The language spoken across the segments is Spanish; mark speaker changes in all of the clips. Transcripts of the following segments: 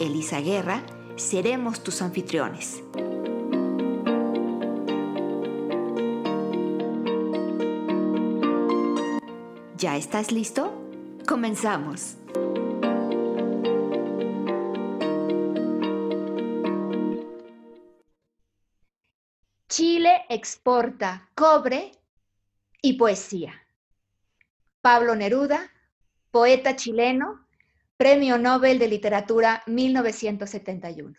Speaker 1: Elisa Guerra, seremos tus anfitriones. ¿Ya estás listo? Comenzamos. Chile exporta cobre y poesía. Pablo Neruda, poeta chileno, Premio Nobel de Literatura 1971.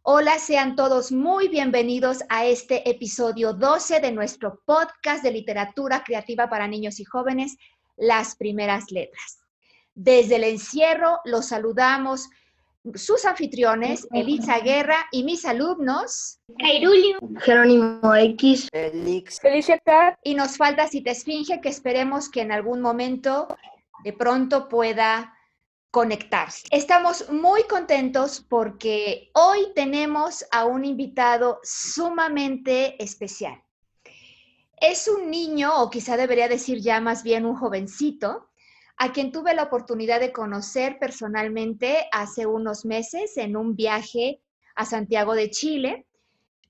Speaker 1: Hola, sean todos muy bienvenidos a este episodio 12 de nuestro podcast de literatura creativa para niños y jóvenes, Las Primeras Letras. Desde el encierro los saludamos sus anfitriones, Elisa Guerra y mis alumnos,
Speaker 2: Cairulio, Jerónimo X,
Speaker 3: Elix,
Speaker 4: Felicia Cat.
Speaker 1: Y nos falta Cita Esfinge, que esperemos que en algún momento de pronto pueda conectarse. Estamos muy contentos porque hoy tenemos a un invitado sumamente especial. Es un niño, o quizá debería decir ya más bien un jovencito, a quien tuve la oportunidad de conocer personalmente hace unos meses en un viaje a Santiago de Chile.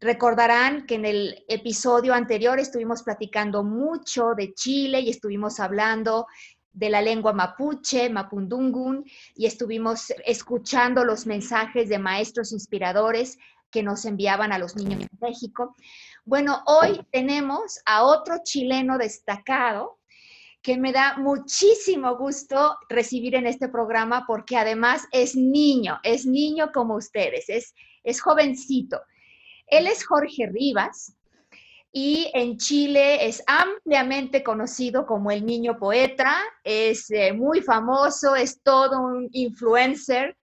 Speaker 1: Recordarán que en el episodio anterior estuvimos platicando mucho de Chile y estuvimos hablando de la lengua mapuche, mapundungun, y estuvimos escuchando los mensajes de maestros inspiradores que nos enviaban a los niños de México. Bueno, hoy tenemos a otro chileno destacado que me da muchísimo gusto recibir en este programa porque además es niño, es niño como ustedes, es, es jovencito. Él es Jorge Rivas, y en Chile es ampliamente conocido como el niño poeta, es eh, muy famoso, es todo un influencer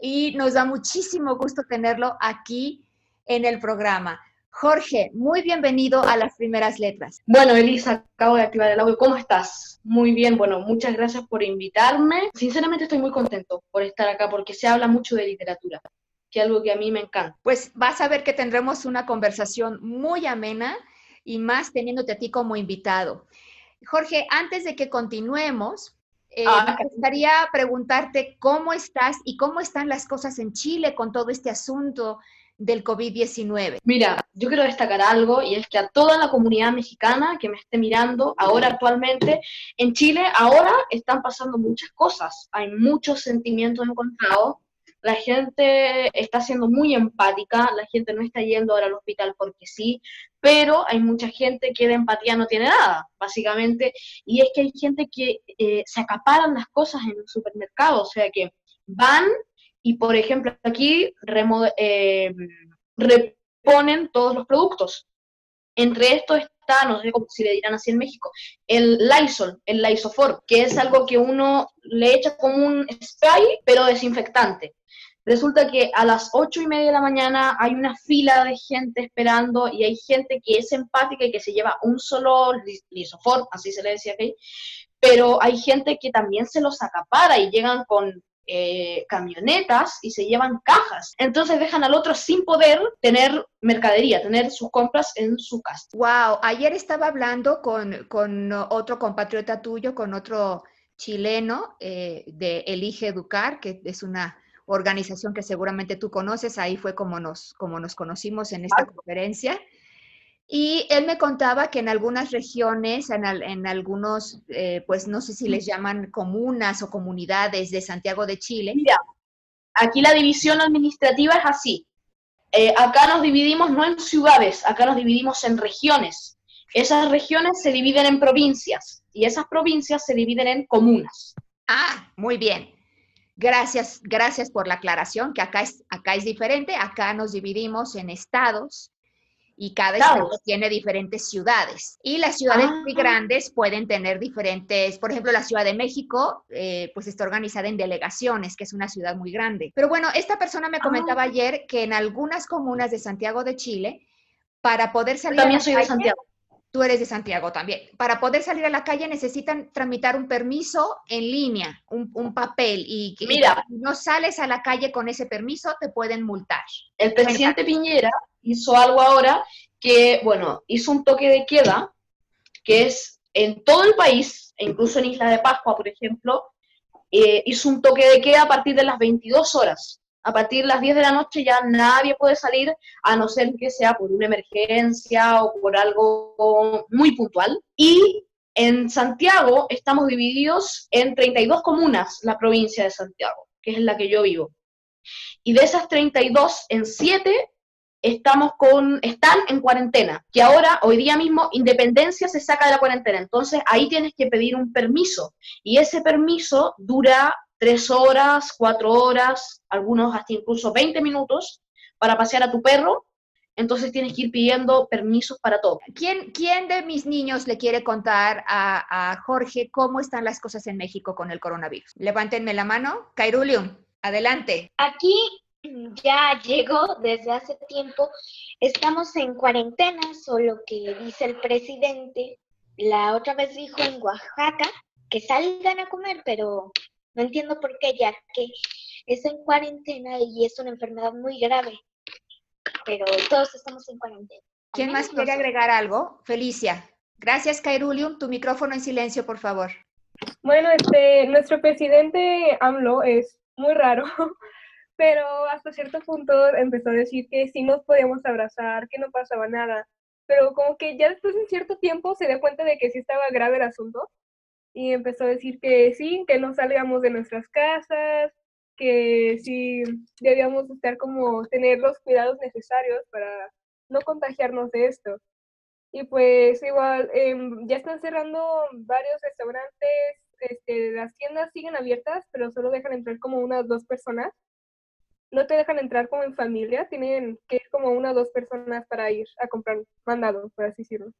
Speaker 1: y nos da muchísimo gusto tenerlo aquí en el programa. Jorge, muy bienvenido a las primeras letras.
Speaker 2: Bueno, Elisa, acabo de activar el audio. ¿Cómo estás? Muy bien, bueno, muchas gracias por invitarme. Sinceramente estoy muy contento por estar acá porque se habla mucho de literatura que algo que a mí me encanta.
Speaker 1: Pues vas a ver que tendremos una conversación muy amena y más teniéndote a ti como invitado. Jorge, antes de que continuemos, eh,
Speaker 2: Ah.
Speaker 1: me gustaría preguntarte cómo estás y cómo están las cosas en Chile con todo este asunto del COVID-19.
Speaker 2: Mira, yo quiero destacar algo y es que a toda la comunidad mexicana que me esté mirando ahora actualmente, en Chile ahora están pasando muchas cosas, hay muchos sentimientos encontrados, la gente está siendo muy empática, la gente no está yendo ahora al hospital porque sí, pero hay mucha gente que de empatía no tiene nada, básicamente, y es que hay gente que eh, se acaparan las cosas en el supermercado, o sea que van y, por ejemplo, aquí eh, reponen todos los productos. Entre estos está, no sé cómo si le dirán así en México, el Lysol, el Lysofor, que es algo que uno le echa como un spray, pero desinfectante. Resulta que a las ocho y media de la mañana hay una fila de gente esperando y hay gente que es empática y que se lleva un solo lis- lisofor, así se le decía aquí, pero hay gente que también se los acapara y llegan con eh, camionetas y se llevan cajas. Entonces dejan al otro sin poder tener mercadería, tener sus compras en su casa.
Speaker 1: Wow, ayer estaba hablando con, con otro compatriota tuyo, con otro chileno eh, de Elige Educar, que es una organización que seguramente tú conoces, ahí fue como nos, como nos conocimos en esta conferencia. Y él me contaba que en algunas regiones, en, al- en algunos, eh, pues no sé si les llaman comunas o comunidades de Santiago de Chile,
Speaker 2: Mira, aquí la división administrativa es así. Eh, acá nos dividimos no en ciudades, acá nos dividimos en regiones. Esas regiones se dividen en provincias y esas provincias se dividen en comunas.
Speaker 1: Ah, muy bien. Gracias, gracias por la aclaración, que acá es, acá es diferente. Acá nos dividimos en estados y cada estado tiene diferentes ciudades. Y las ciudades muy ah. grandes pueden tener diferentes, por ejemplo, la Ciudad de México, eh, pues está organizada en delegaciones, que es una ciudad muy grande. Pero bueno, esta persona me comentaba ah. ayer que en algunas comunas de Santiago de Chile, para poder salir
Speaker 2: También a la soy de Santiago.
Speaker 1: Tú eres de Santiago también. Para poder salir a la calle necesitan tramitar un permiso en línea, un, papel. Y que
Speaker 2: Mira,
Speaker 1: si no sales a la calle con ese permiso, te pueden multar.
Speaker 2: El presidente Piñera hizo algo ahora que, bueno, hizo un toque de queda, que es en todo el país, incluso en Isla de Pascua, por ejemplo, eh, hizo un toque de queda a partir de las 22 horas a partir de las 10 de la noche ya nadie puede salir a no ser que sea por una emergencia o por algo muy puntual. Y en Santiago estamos divididos en 32 comunas, la provincia de Santiago, que es la que yo vivo. Y de esas 32, en 7 estamos con, están en cuarentena, que ahora, hoy día mismo, Independencia se saca de la cuarentena. Entonces ahí tienes que pedir un permiso. Y ese permiso dura tres horas, cuatro horas, algunos hasta incluso 20 minutos para pasear a tu perro. Entonces tienes que ir pidiendo permisos para todo.
Speaker 1: ¿Quién, quién de mis niños le quiere contar a, Jorge cómo están las cosas en México con el coronavirus? Levántenme la mano. Cairulium, adelante.
Speaker 3: Aquí ya llegó desde hace tiempo. Estamos en cuarentena, solo que dice el presidente, la otra vez dijo en Oaxaca que salgan a comer, pero no entiendo por qué, ya que es en cuarentena y es una enfermedad muy grave. Pero todos estamos en cuarentena.
Speaker 1: ¿Quién más quiere agregar algo? Felicia. Gracias, Kairulium. Tu micrófono en silencio, por favor.
Speaker 4: Bueno, este, nuestro presidente AMLO es muy raro, pero hasta cierto punto empezó a decir que sí nos podíamos abrazar, que no pasaba nada, pero como que ya después de un cierto tiempo se dio cuenta de que sí estaba grave el asunto y empezó a decir que sí, que no salgamos de nuestras casas, que sí debíamos estar como tener los cuidados necesarios para no contagiarnos de esto. Y pues igual, em, ya están cerrando varios restaurantes, este, las tiendas siguen abiertas, pero solo dejan entrar como unas dos personas. No te dejan entrar como en familia, tienen que ir como una o dos personas para ir a comprar mandado, por así decirlo.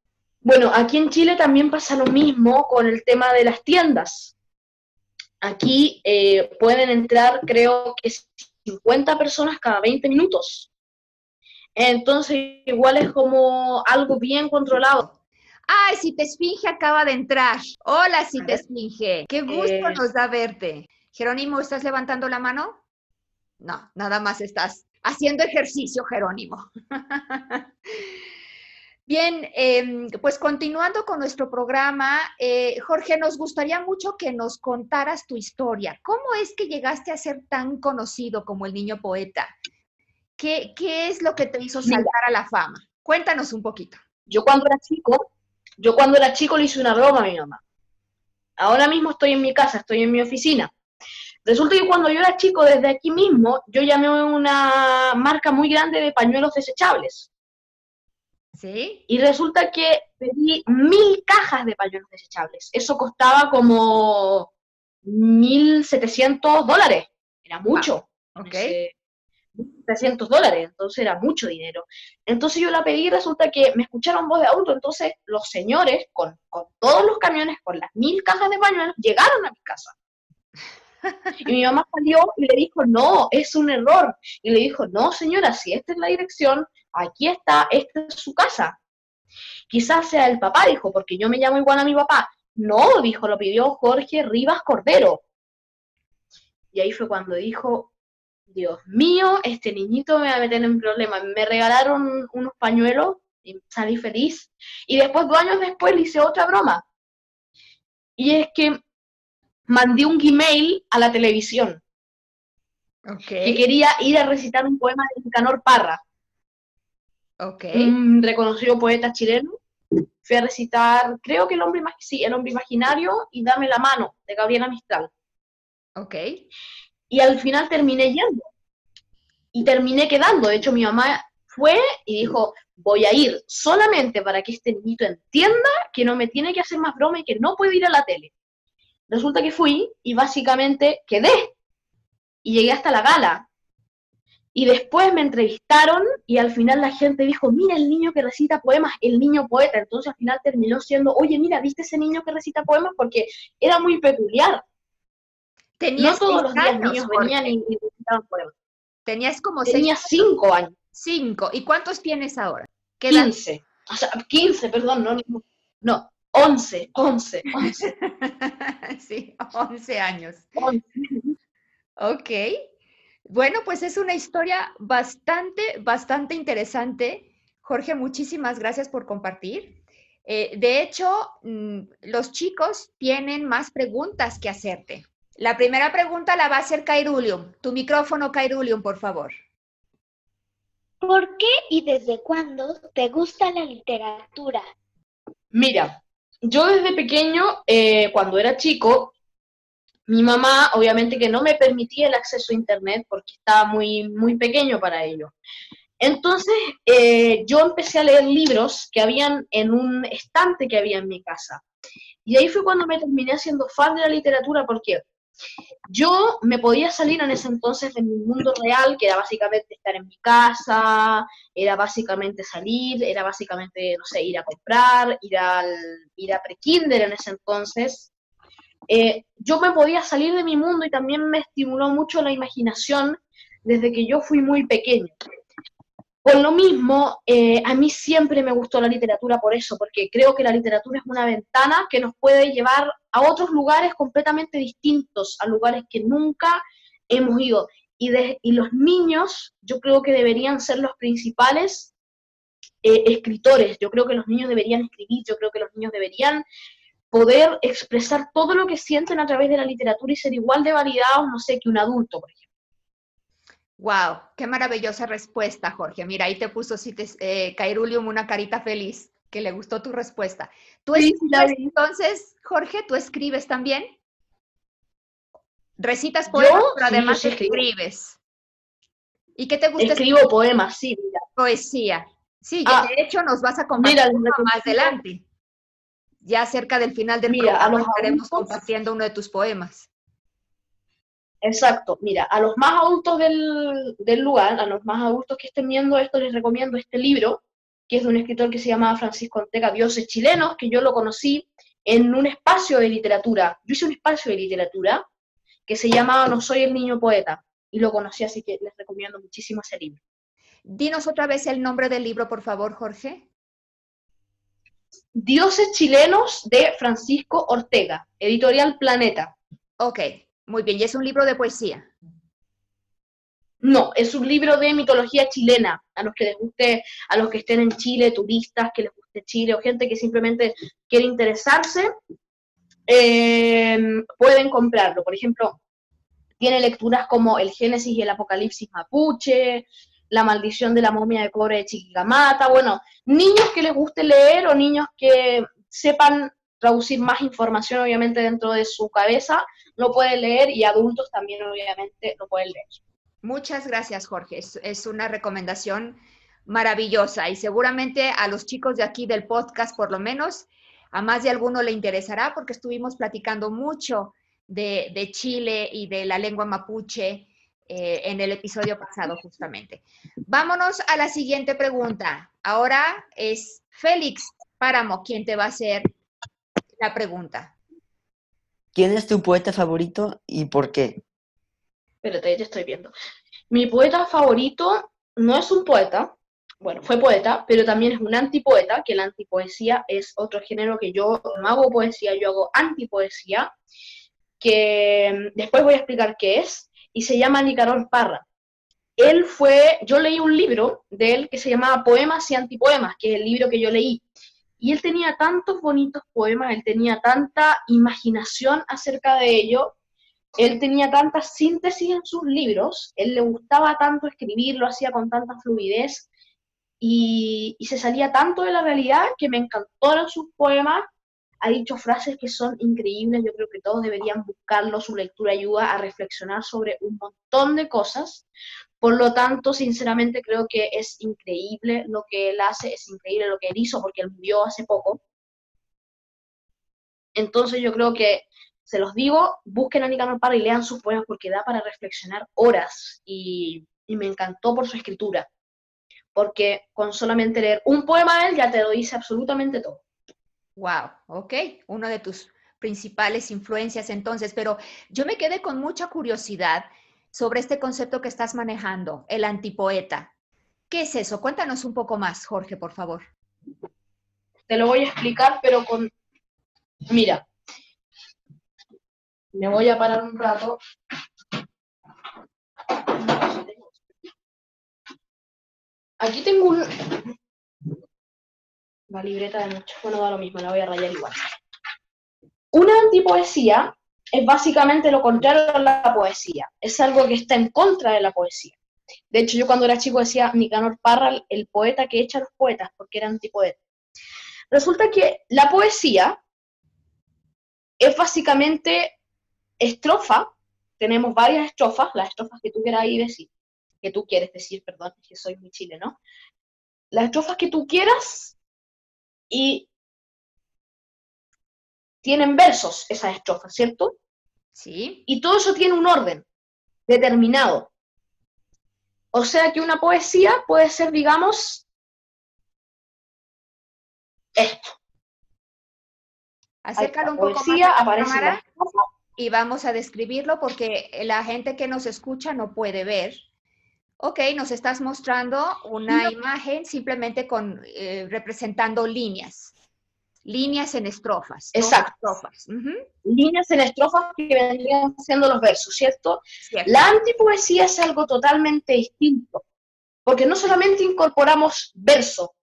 Speaker 2: Bueno, aquí en Chile también pasa lo mismo con el tema de las tiendas. Aquí eh, pueden entrar, creo que 50 personas cada 20 minutos. Entonces, igual es como algo bien controlado.
Speaker 1: Ay, si te esfinge acaba de entrar. Hola, si te esfinge. Qué gusto eh. nos da verte. Jerónimo, ¿estás levantando la mano? No, nada más estás haciendo ejercicio, Jerónimo. Bien, em, pues continuando con nuestro programa, eh, Jorge, nos gustaría mucho que nos contaras tu historia. ¿Cómo es que llegaste a ser tan conocido como el niño poeta? ¿Qué, qué es lo que te hizo saltar a la fama? Cuéntanos un poquito.
Speaker 2: Yo cuando era chico, yo cuando era chico le hice una broma a mi mamá. Ahora mismo estoy en mi casa, estoy en mi oficina. Resulta que cuando yo era chico, desde aquí mismo, yo llamé a una marca muy grande de pañuelos desechables y resulta que pedí mil cajas de pañuelos desechables. Eso costaba como 1.700 dólares. Era mucho.
Speaker 1: ok.
Speaker 2: 300 dólares, entonces era mucho dinero. Entonces yo la pedí y resulta que me escucharon voz de auto, entonces los señores con, con todos los camiones, con las mil cajas de pañuelos, llegaron a mi casa. Y mi mamá salió y le dijo, no, es un error. Y le dijo, no, señora, si esta es la dirección, aquí está, esta es su casa. Quizás sea el papá, dijo, porque yo me llamo igual a mi papá. No, dijo, lo pidió Jorge Rivas Cordero. Y ahí fue cuando dijo, Dios mío, este niñito me va a meter en problemas. Me regalaron unos pañuelos y salí feliz. Y después, dos años después, le hice otra broma. Y es que mandé un email a la televisión. Que quería ir a recitar un poema de Nicanor Parra. Un reconocido poeta chileno. Fui a recitar, creo que el hombre, sí, el hombre imaginario y Dame la mano, de Gabriela Mistral.
Speaker 1: Ok.
Speaker 2: Y al final terminé yendo. Y terminé quedando. De hecho, mi mamá fue y dijo, voy a ir solamente para que este niñito entienda que no me tiene que hacer más broma y que no puede ir a la tele. Resulta que fui y básicamente quedé. Y llegué hasta la gala. Y después me entrevistaron y al final la gente dijo, mira el niño que recita poemas, el niño poeta. Entonces al final terminó siendo, oye, mira, ¿viste ese niño que recita poemas? Porque era muy peculiar. No todos los días niños venían y, recitaban poemas.
Speaker 1: Tenías como
Speaker 2: Tenía cinco años.
Speaker 1: Cinco. ¿Y cuántos tienes ahora?
Speaker 2: ¿Qué quince. O sea, quince, perdón, no, no, once, once, once.
Speaker 1: sí, once años. Once. Ok. Bueno, pues es una historia bastante, bastante interesante. Jorge, muchísimas gracias por compartir. Eh, de hecho, mm, los chicos tienen más preguntas que hacerte. La primera pregunta la va a hacer Kairulium. Tu micrófono, Kairulium, por favor.
Speaker 3: ¿Por qué y desde cuándo te gusta la literatura?
Speaker 2: Mira, yo desde pequeño, eh, cuando era chico, mi mamá, obviamente que no me permitía el acceso a Internet porque estaba muy, muy pequeño para ello. Entonces, eh, yo empecé a leer libros que habían en un estante que había en mi casa. Y ahí fue cuando me terminé haciendo fan de la literatura porque yo me podía salir en ese entonces de mi mundo real, que era básicamente estar en mi casa, era básicamente salir, era básicamente, no sé, ir a comprar, ir, al, ir a pre-kinder en ese entonces, eh, yo me podía salir de mi mundo y también me estimuló mucho la imaginación desde que yo fui muy pequeño. Por lo mismo, eh, a mí siempre me gustó la literatura por eso, porque creo que la literatura es una ventana que nos puede llevar a otros lugares completamente distintos, a lugares que nunca hemos ido. Y, y los niños, yo creo que deberían ser los principales eh, escritores, yo creo que los niños deberían escribir, yo creo que los niños deberían poder expresar todo lo que sienten a través de la literatura y ser igual de validados, no sé, que un adulto, por ejemplo.
Speaker 1: Wow, qué maravillosa respuesta, Jorge. Mira, ahí te puso eh, Cairulium una carita feliz, que le gustó tu respuesta. ¿Tú entonces, Jorge, tú escribes también? Recitas poemas, pero además escribes. ¿Y qué te gusta?
Speaker 2: Escribo poemas, sí, mira.
Speaker 1: Poesía. Sí, ah, de hecho nos vas a compartir más adelante ya cerca del final del Mira, programa estaremos compartiendo uno de tus poemas.
Speaker 2: Exacto, mira, a los más adultos del, lugar, a los más adultos que estén viendo esto, les recomiendo este libro, que es de un escritor que se llama Francisco Ortega, Dioses Chilenos, que yo lo conocí en un espacio de literatura. Yo hice un espacio de literatura que se llamaba No soy el niño poeta, y lo conocí, así que les recomiendo muchísimo ese libro.
Speaker 1: Dinos otra vez el nombre del libro, por favor, Jorge.
Speaker 2: Dioses chilenos de Francisco Ortega, editorial Planeta.
Speaker 1: Ok, muy bien. ¿Y es un libro de poesía?
Speaker 2: No, es un libro de mitología chilena, a los que les guste, a los que estén en Chile, turistas que les guste Chile o gente que simplemente quiere interesarse, eh, pueden comprarlo. Por ejemplo, tiene lecturas como el Génesis y el Apocalipsis mapuche, la maldición de la momia de cobre de Chiquicamata, bueno, niños que les guste leer o niños que sepan traducir más información obviamente dentro de su cabeza, lo pueden leer y adultos también obviamente lo pueden leer.
Speaker 1: Muchas gracias, Jorge. Es, una recomendación maravillosa y seguramente a los chicos de aquí del podcast, por lo menos, a más de alguno le interesará porque estuvimos platicando mucho de, Chile y de la lengua mapuche eh, en el episodio pasado justamente. Vámonos a la siguiente pregunta. Ahora es Félix Páramo quien te va a hacer la pregunta.
Speaker 5: ¿Quién es tu poeta favorito y por qué?
Speaker 2: Espérate, ya estoy viendo. Mi poeta favorito no es un poeta, bueno, fue poeta, pero también es un antipoeta, que la antipoesía es otro género que yo no hago poesía, yo hago antipoesía, que después voy a explicar qué es y se llama Nicanor Parra. Él fue, yo leí un libro de él que se llamaba Poemas y Antipoemas, que es el libro que yo leí. Y él tenía tantos bonitos poemas, él tenía tanta imaginación acerca de ello, él tenía tanta síntesis en sus libros, él le gustaba tanto escribir, lo hacía con tanta fluidez y, y se salía tanto de la realidad que me encantaron sus poemas ha dicho frases que son increíbles, yo creo que todos deberían buscarlo, su lectura ayuda a reflexionar sobre un montón de cosas, por lo tanto, sinceramente creo que es increíble lo que él hace, es increíble lo que él hizo, porque él murió hace poco. Entonces yo creo que, se los digo, busquen a Nicanor Parra y lean sus poemas porque da para reflexionar horas y y me encantó por su escritura, porque con solamente leer un poema de él ya te lo dice absolutamente todo.
Speaker 1: Wow, ok, uno de tus principales influencias entonces, pero yo me quedé con mucha curiosidad sobre este concepto que estás manejando, el antipoeta. ¿Qué es eso? Cuéntanos un poco más, Jorge, por favor.
Speaker 2: Te lo voy a explicar, pero con... Mira, me voy a parar un rato. Aquí tengo un... La libreta de mucho. Bueno, da lo mismo, la voy a rayar igual. Una antipoesía es básicamente lo contrario a la poesía. Es algo que está en contra de la poesía. De hecho, yo cuando era chico decía Nicanor Parra, el poeta que echa a los poetas, porque era antipoeta. Resulta que la poesía es básicamente estrofa. Tenemos varias estrofas, las estrofas que tú quieras decir, que tú quieres decir, perdón, que soy muy chileno. Las estrofas que tú quieras y tienen versos esas estrofas, ¿cierto?
Speaker 1: Sí.
Speaker 2: Y todo eso tiene un orden determinado. O sea que una poesía puede ser, digamos, esto.
Speaker 1: Acércalo un poco más
Speaker 2: aparece
Speaker 1: cámara
Speaker 2: la estrofa.
Speaker 1: Y vamos a describirlo porque la gente que nos escucha no puede ver. Ok, nos estás mostrando una imagen simplemente con eh, representando líneas. Líneas en estrofas.
Speaker 2: Exacto.
Speaker 1: Estrofas.
Speaker 2: Líneas en estrofas que vendrían siendo los versos, ¿cierto?
Speaker 1: cierto.
Speaker 2: La antipoesía es algo totalmente distinto, porque no solamente incorporamos verso,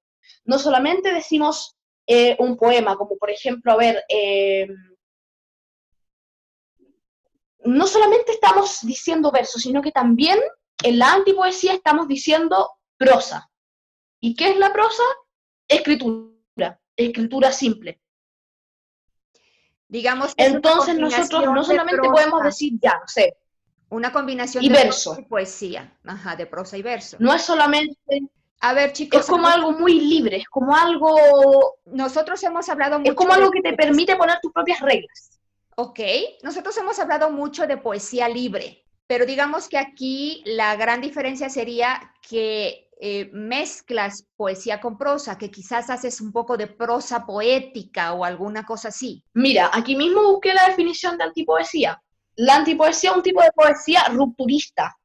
Speaker 2: no solamente decimos eh, un poema, como por ejemplo, a ver, eh, no solamente estamos diciendo verso, sino que también en la antipoesía estamos diciendo prosa. ¿Y qué es la prosa? Escritura, escritura simple.
Speaker 1: Digamos que
Speaker 2: Entonces nosotros no
Speaker 1: de
Speaker 2: solamente
Speaker 1: prosa,
Speaker 2: podemos decir, ya, no sé,
Speaker 1: una combinación
Speaker 2: y
Speaker 1: de
Speaker 2: verso.
Speaker 1: y poesía. Ajá, de prosa y verso.
Speaker 2: no es solamente
Speaker 1: A ver, chicos,
Speaker 2: es como
Speaker 1: algo-
Speaker 2: algo muy libre, es como algo,
Speaker 1: nosotros hemos hablado mucho
Speaker 2: es como
Speaker 1: de-
Speaker 2: algo que te permite poner tus propias reglas.
Speaker 1: Ok, nosotros hemos hablado mucho de poesía libre, pero digamos que aquí la gran diferencia sería que eh, mezclas poesía con prosa, que quizás haces un poco de prosa poética o alguna cosa así.
Speaker 2: Mira, aquí mismo busqué la definición de antipoesía. La antipoesía es un tipo de poesía rupturista,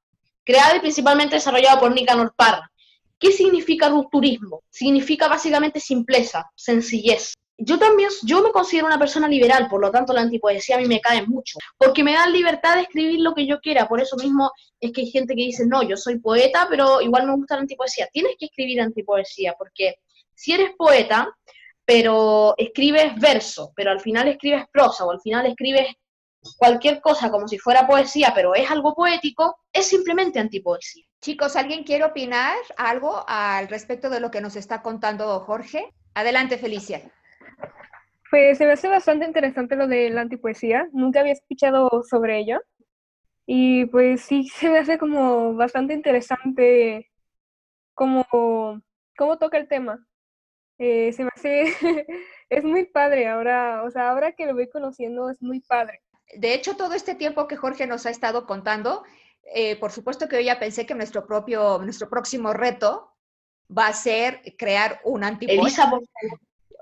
Speaker 2: creada y principalmente desarrollada por Nicanor Parra. ¿Qué significa rupturismo? Significa básicamente simpleza, sencillez. Yo también, yo me considero una persona liberal, por lo tanto la antipoesía a mí me cae mucho, porque me dan libertad de escribir lo que yo quiera, por eso mismo es que hay gente que dice, no, yo soy poeta, pero igual me gusta la antipoesía. Tienes que escribir antipoesía, porque si eres poeta, pero escribes verso, pero al final escribes prosa, o al final escribes cualquier cosa como si fuera poesía, pero es algo poético, es simplemente antipoesía.
Speaker 1: Chicos, ¿alguien quiere opinar algo al respecto de lo que nos está contando Jorge? Adelante, Felicia.
Speaker 4: Pues se me hace bastante interesante lo de la antipoesía. Nunca había escuchado sobre ello. Y pues sí, se me hace como bastante interesante cómo, cómo toca el tema. Eh, se me hace, es muy padre ahora, o sea, ahora que lo voy conociendo es muy padre.
Speaker 1: De hecho, todo este tiempo que Jorge nos ha estado contando, eh, por supuesto que yo ya pensé que nuestro propio, nuestro próximo reto va a ser crear un antipoeta.
Speaker 2: Elisa,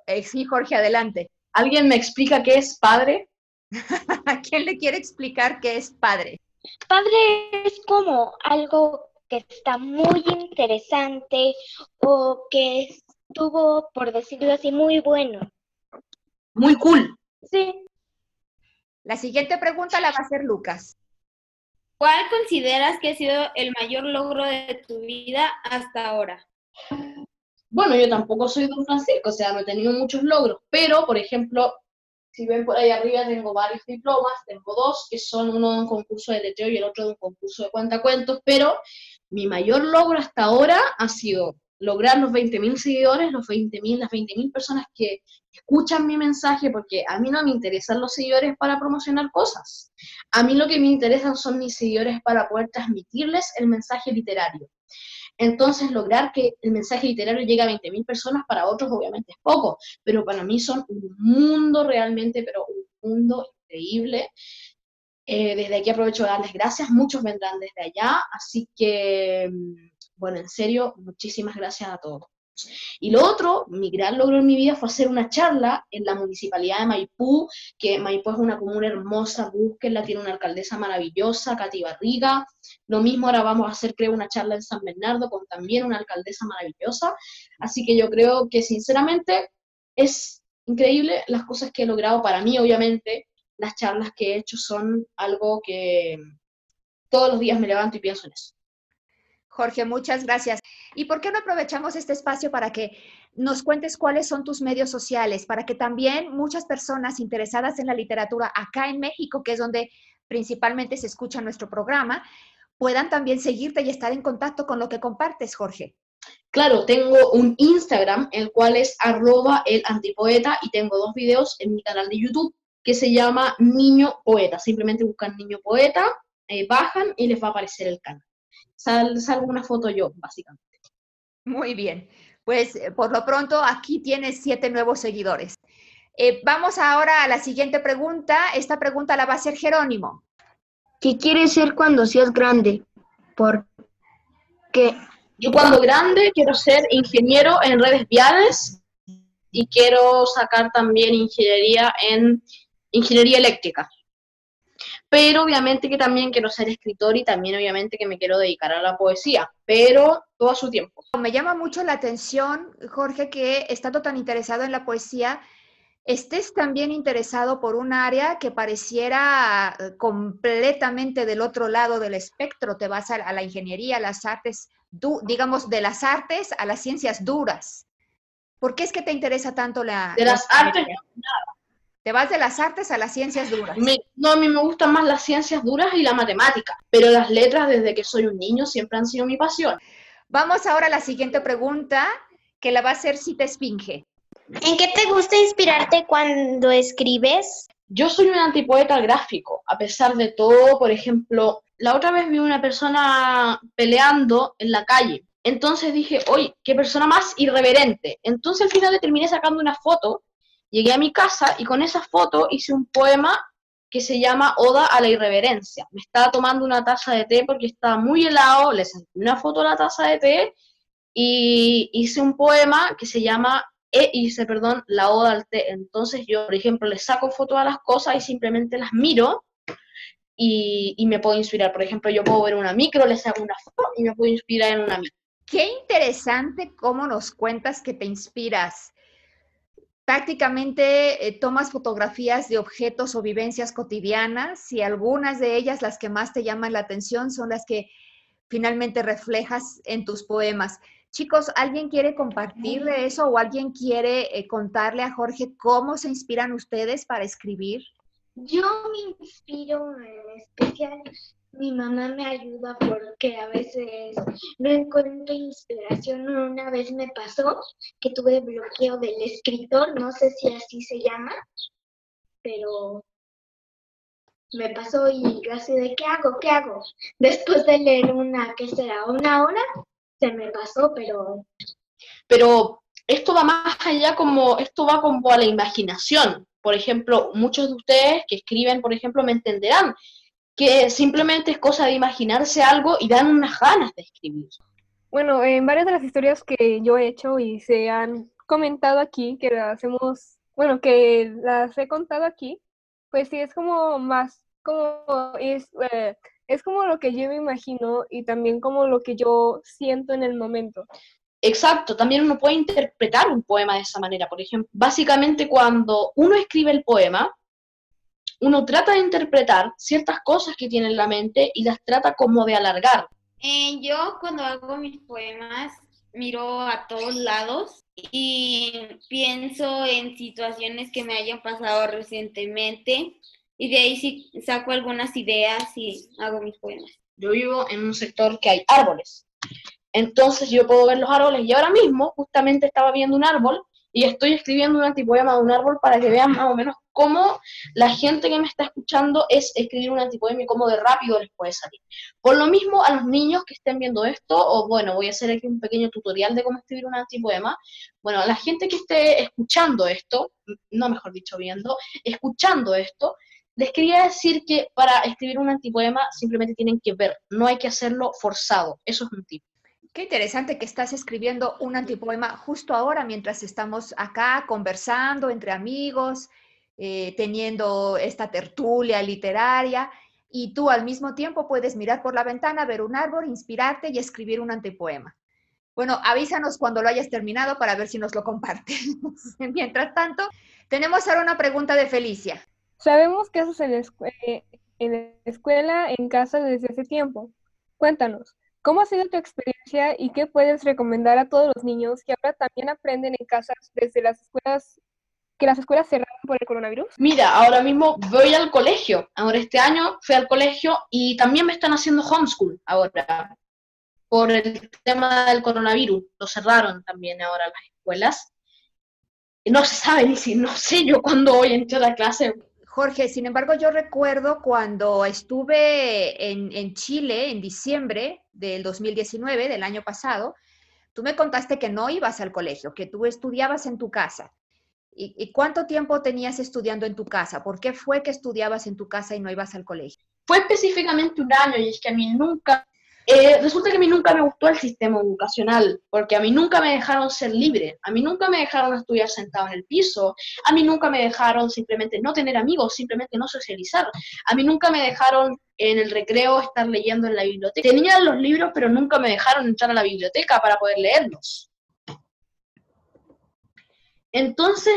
Speaker 1: Eh, sí, Jorge, adelante.
Speaker 2: ¿Alguien me explica qué es padre?
Speaker 1: ¿A quién le quiere explicar qué es padre?
Speaker 3: Padre es como algo que está muy interesante o que estuvo, por decirlo así, muy bueno.
Speaker 2: Muy cool.
Speaker 3: Sí.
Speaker 1: La siguiente pregunta la va a hacer Lucas.
Speaker 6: ¿Cuál consideras que ha sido el mayor logro de tu vida hasta ahora?
Speaker 2: Bueno, yo tampoco soy Don Francisco, o sea, no he tenido muchos logros, pero, por ejemplo, si ven por ahí arriba, tengo varios diplomas, tengo dos, que son uno de un concurso de letreo y el otro de un concurso de cuentacuentos, pero mi mayor logro hasta ahora ha sido lograr los 20.000 seguidores, los 20.000, las 20.000 personas que escuchan mi mensaje, porque a mí no me interesan los seguidores para promocionar cosas. A mí lo que me interesan son mis seguidores para poder transmitirles el mensaje literario. Entonces, lograr que el mensaje literario llegue a 20.000 personas para otros obviamente es poco, pero para mí son un mundo realmente, pero un mundo increíble. Eh, desde aquí aprovecho de darles gracias, muchos vendrán desde allá, así que, mm, bueno, en serio, muchísimas gracias a todos. Y lo otro, mi gran logro en mi vida fue hacer una charla en la municipalidad de Maipú, que Maipú es una comuna hermosa, búsquenla, tiene una alcaldesa maravillosa, Katy Barriga. Lo mismo ahora vamos a hacer, creo, una charla en San Bernardo con también una alcaldesa maravillosa. Así que yo creo que sinceramente es increíble las cosas que he logrado para mí, obviamente. Las charlas que he hecho son algo que todos los días me levanto y pienso en eso.
Speaker 1: Jorge, muchas gracias. ¿Y por qué no aprovechamos este espacio para que nos cuentes cuáles son tus medios sociales, para que también muchas personas interesadas en la literatura acá en México, que es donde principalmente se escucha nuestro programa, puedan también seguirte y estar en contacto con lo que compartes, Jorge?
Speaker 2: Claro, tengo un Instagram, el cual es arroba el antipoeta, y tengo dos videos en mi canal de YouTube que se llama Niño Poeta. Simplemente buscan Niño Poeta, eh, bajan y les va a aparecer el canal salgo una foto yo, básicamente.
Speaker 1: Muy bien. Pues eh, por lo pronto aquí tienes siete nuevos seguidores. Eh, vamos ahora a la siguiente pregunta. Esta pregunta la va a hacer Jerónimo.
Speaker 7: ¿Qué quieres ser cuando seas grande? ¿Por qué?
Speaker 2: Yo cuando grande quiero ser ingeniero en redes viales y quiero sacar también ingeniería en ingeniería eléctrica pero obviamente que también quiero ser escritor y también obviamente que me quiero dedicar a la poesía, pero todo a su tiempo.
Speaker 1: Me llama mucho la atención, Jorge, que estando tan interesado en la poesía, estés también interesado por un área que pareciera eh, completamente del otro lado del espectro, te vas a, la ingeniería, a las artes, digamos, de las artes a las ciencias duras. ¿Por qué es que te interesa tanto la...
Speaker 2: De las artes,
Speaker 1: te vas de las artes a las ciencias duras.
Speaker 2: no, a mí me gustan más las ciencias duras y la matemática, pero las letras desde que soy un niño siempre han sido mi pasión.
Speaker 1: Vamos ahora a la siguiente pregunta, que la va a hacer Cita Esfinge.
Speaker 3: ¿En qué te gusta inspirarte cuando escribes?
Speaker 2: Yo soy un antipoeta gráfico, a pesar de todo, por ejemplo, la otra vez vi una persona peleando en la calle. Entonces dije, oye, qué persona más irreverente. Entonces al final le terminé sacando una foto Llegué a mi casa y con esa foto hice un poema que se llama Oda a la Irreverencia. Me estaba tomando una taza de té porque estaba muy helado, le saqué una foto a la taza de té y hice un poema que se llama e hice, perdón, la oda al té. Entonces yo, por ejemplo, le saco foto a las cosas y simplemente las miro y, y, me puedo inspirar. Por ejemplo, yo puedo ver una micro, le saco una foto y me puedo inspirar en una micro.
Speaker 1: Qué interesante cómo nos cuentas que te inspiras prácticamente eh, tomas fotografías de objetos o vivencias cotidianas y algunas de ellas, las que más te llaman la atención, son las que finalmente reflejas en tus poemas. Chicos, ¿alguien quiere compartir de eso o alguien quiere eh, contarle a Jorge cómo se inspiran ustedes para escribir?
Speaker 3: Yo me inspiro en especial mi mamá me ayuda porque a veces no encuentro inspiración. Una vez me pasó que tuve bloqueo del escritor, no sé si así se llama, pero me pasó y yo así de ¿qué hago? ¿Qué hago? Después de leer una, ¿qué será? Una hora, se me pasó, pero...
Speaker 2: Pero esto va más allá como, esto va como a la imaginación. Por ejemplo, muchos de ustedes que escriben, por ejemplo, me entenderán que simplemente es cosa de imaginarse algo y dan unas ganas de escribir.
Speaker 4: Bueno, en varias de las historias que yo he hecho y se han comentado aquí, que las hemos, bueno, que las he contado aquí, pues sí, es como más, como es, eh, es como lo que yo me imagino y también como lo que yo siento en el momento.
Speaker 2: Exacto, también uno puede interpretar un poema de esa manera. Por ejemplo, básicamente cuando uno escribe el poema, uno trata de interpretar ciertas cosas que tiene en la mente y las trata como de alargar.
Speaker 6: Eh, yo cuando hago mis poemas miro a todos lados y pienso en situaciones que me hayan pasado recientemente y de ahí sí saco algunas ideas y hago mis poemas.
Speaker 2: Yo vivo en un sector que hay árboles. Entonces yo puedo ver los árboles y ahora mismo justamente estaba viendo un árbol y estoy escribiendo un antipoema de un árbol para que vean más o menos cómo la gente que me está escuchando es escribir un antipoema y cómo de rápido les puede salir. Por lo mismo, a los niños que estén viendo esto, o bueno, voy a hacer aquí un pequeño tutorial de cómo escribir un antipoema. Bueno, a la gente que esté escuchando esto, no mejor dicho viendo, escuchando esto, les quería decir que para escribir un antipoema simplemente tienen que ver, no hay que hacerlo forzado. Eso es un tip.
Speaker 1: Qué interesante que estás escribiendo un antipoema justo ahora mientras estamos acá conversando entre amigos, eh, teniendo esta tertulia literaria y tú al mismo tiempo puedes mirar por la ventana, ver un árbol, inspirarte y escribir un antipoema. Bueno, avísanos cuando lo hayas terminado para ver si nos lo compartes. Mientras tanto, tenemos ahora una pregunta de Felicia.
Speaker 4: Sabemos que haces en la, eh, en la escuela, en casa desde hace tiempo. Cuéntanos, ¿cómo ha sido tu experiencia y qué puedes recomendar a todos los niños que ahora también aprenden en casa desde las escuelas que las escuelas cerraron por el coronavirus?
Speaker 2: Mira, ahora mismo voy al colegio. Ahora este año fui al colegio y también me están haciendo homeschool ahora por el tema del coronavirus. Lo cerraron también ahora las escuelas. No se sabe ni si, no sé yo cuándo voy a entrar a clase.
Speaker 1: Jorge, sin embargo, yo recuerdo cuando estuve en, en Chile en diciembre del 2019, del año pasado, tú me contaste que no ibas al colegio, que tú estudiabas en tu casa. ¿Y, cuánto tiempo tenías estudiando en tu casa? ¿Por qué fue que estudiabas en tu casa y no ibas al colegio?
Speaker 2: Fue específicamente un año y es que a mí nunca, eh, resulta que a mí nunca me gustó el sistema educacional, porque a mí nunca me dejaron ser libre, a mí nunca me dejaron estudiar sentado en el piso, a mí nunca me dejaron simplemente no tener amigos, simplemente no socializar, a mí nunca me dejaron en el recreo estar leyendo en la biblioteca. Tenía los libros, pero nunca me dejaron entrar a la biblioteca para poder leerlos. Entonces,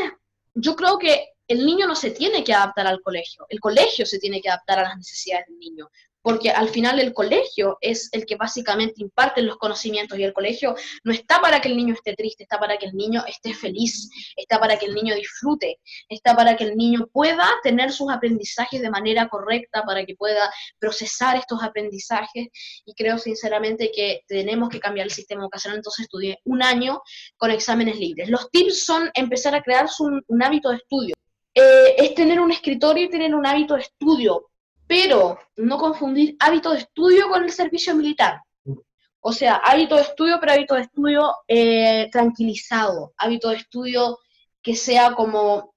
Speaker 2: yo creo que el niño no se tiene que adaptar al colegio, el colegio se tiene que adaptar a las necesidades del niño porque al final el colegio es el que básicamente imparte los conocimientos y el colegio no está para que el niño esté triste, está para que el niño esté feliz, está para que el niño disfrute, está para que el niño pueda tener sus aprendizajes de manera correcta, para que pueda procesar estos aprendizajes y creo sinceramente que tenemos que cambiar el sistema educacional, entonces estudié un año con exámenes libres. Los tips son empezar a crear un, hábito de estudio. Eh, es tener un escritorio y tener un hábito de estudio pero no confundir hábito de estudio con el servicio militar. O sea, hábito de estudio, pero hábito de estudio eh, tranquilizado, hábito de estudio que sea como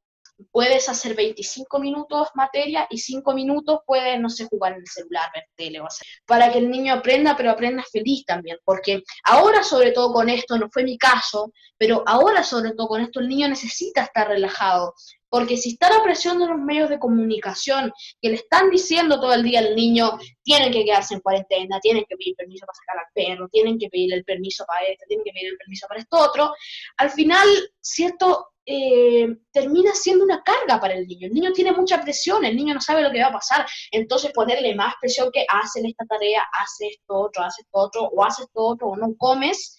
Speaker 2: puedes hacer 25 minutos materia y 5 minutos puedes, no sé, jugar en el celular, ver tele o hacer. Para que el niño aprenda, pero aprenda feliz también. Porque ahora, sobre todo con esto, no fue mi caso, pero ahora, sobre todo con esto, el niño necesita estar relajado. Porque si está la presión de los medios de comunicación que le están diciendo todo el día al niño, tienen que quedarse en cuarentena, tienen que pedir permiso para sacar al perro, tienen que pedir el permiso para esto, tienen que pedir el permiso para esto otro, al final, cierto, eh, termina siendo una carga para el niño. El niño tiene mucha presión, el niño no sabe lo que va a pasar. Entonces ponerle más presión que hacen esta tarea, hace esto otro, hace esto otro, o hace esto otro, o no comes,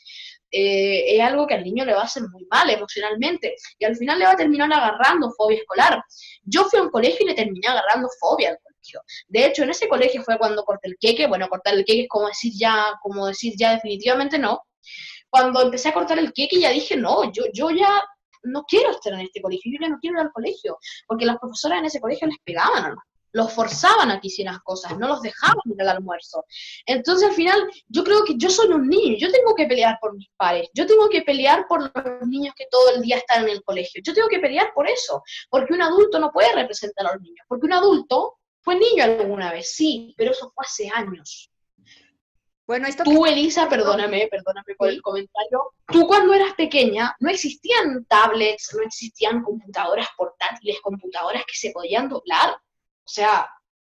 Speaker 2: eh, es algo que al niño le va a hacer muy mal emocionalmente y al final le va a terminar agarrando fobia escolar. Yo fui a un colegio y le terminé agarrando fobia al colegio. De hecho, en ese colegio fue cuando corté el queque. Bueno, cortar el queque es como decir ya, como decir ya definitivamente no. Cuando empecé a cortar el queque ya dije, no, yo, yo ya no quiero estar en este colegio, yo ya no quiero ir al colegio, porque las profesoras en ese colegio les pegaban a los los forzaban a que hicieran cosas, no los dejaban ir al almuerzo. Entonces al final yo creo que yo soy un niño, yo tengo que pelear por mis pares, yo tengo que pelear por los niños que todo el día están en el colegio, yo tengo que pelear por eso, porque un adulto no puede representar a los niños, porque un adulto fue niño alguna vez, sí, pero eso fue hace años. Bueno, esto tú, Elisa, perdóname, perdóname por el comentario. Tú cuando eras pequeña no existían tablets, no existían computadoras portátiles, computadoras que se podían doblar. Sea,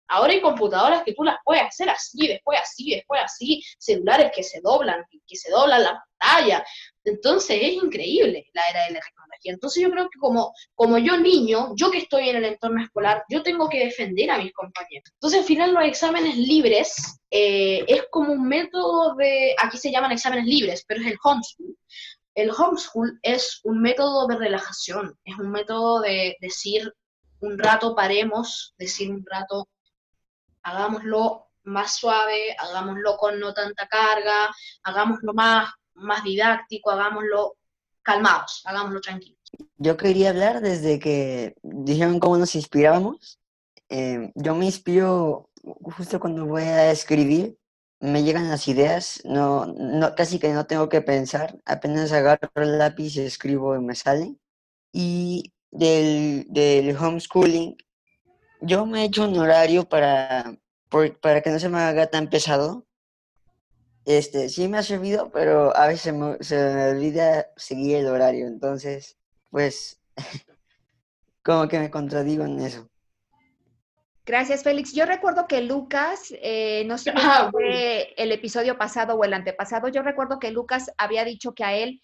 Speaker 2: ahora hay computadoras que tú las puedes hacer así, después así, después así, celulares que se doblan, que se doblan la pantalla. Entonces es increíble la era de la tecnología. Entonces yo creo que como, como yo niño, yo que estoy en el entorno escolar, yo tengo que defender a mis compañeros. Entonces al final los exámenes libres eh, es como un método de, aquí se llaman exámenes libres, pero es el homeschool. El homeschool es un método de relajación, es un método de decir, un rato paremos, decir un rato, hagámoslo más suave, hagámoslo con no tanta carga, hagámoslo más, más didáctico, hagámoslo calmados, hagámoslo tranquilos.
Speaker 5: Yo quería hablar desde que dijeron cómo nos inspirábamos. Eh, yo me inspiro justo cuando voy a escribir, me llegan las ideas, no, no, casi que no tengo que pensar, apenas agarro el lápiz, escribo y me sale. Y del, del homeschooling, yo me he hecho un horario para, por- para que no se me haga tan pesado. Este, sí me ha servido, pero a veces me- se me olvida seguir el horario. Entonces, pues, como que me contradigo en eso.
Speaker 1: Gracias, Félix. Yo recuerdo que Lucas, eh, no sé si
Speaker 2: Ah,
Speaker 1: fue el episodio pasado o el antepasado, yo recuerdo que Lucas había dicho que a él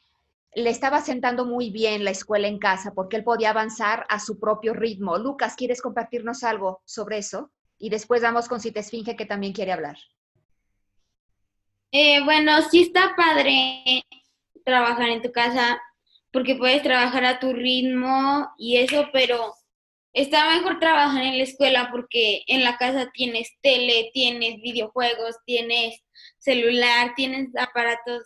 Speaker 1: le estaba sentando muy bien la escuela en casa porque él podía avanzar a su propio ritmo. Lucas, ¿quieres compartirnos algo sobre eso? Y después vamos con Cita Esfinge que también quiere hablar.
Speaker 6: Eh, bueno, sí está padre trabajar en tu casa porque puedes trabajar a tu ritmo y eso, pero está mejor trabajar en la escuela porque en la casa tienes tele, tienes videojuegos, tienes celular, tienes aparatos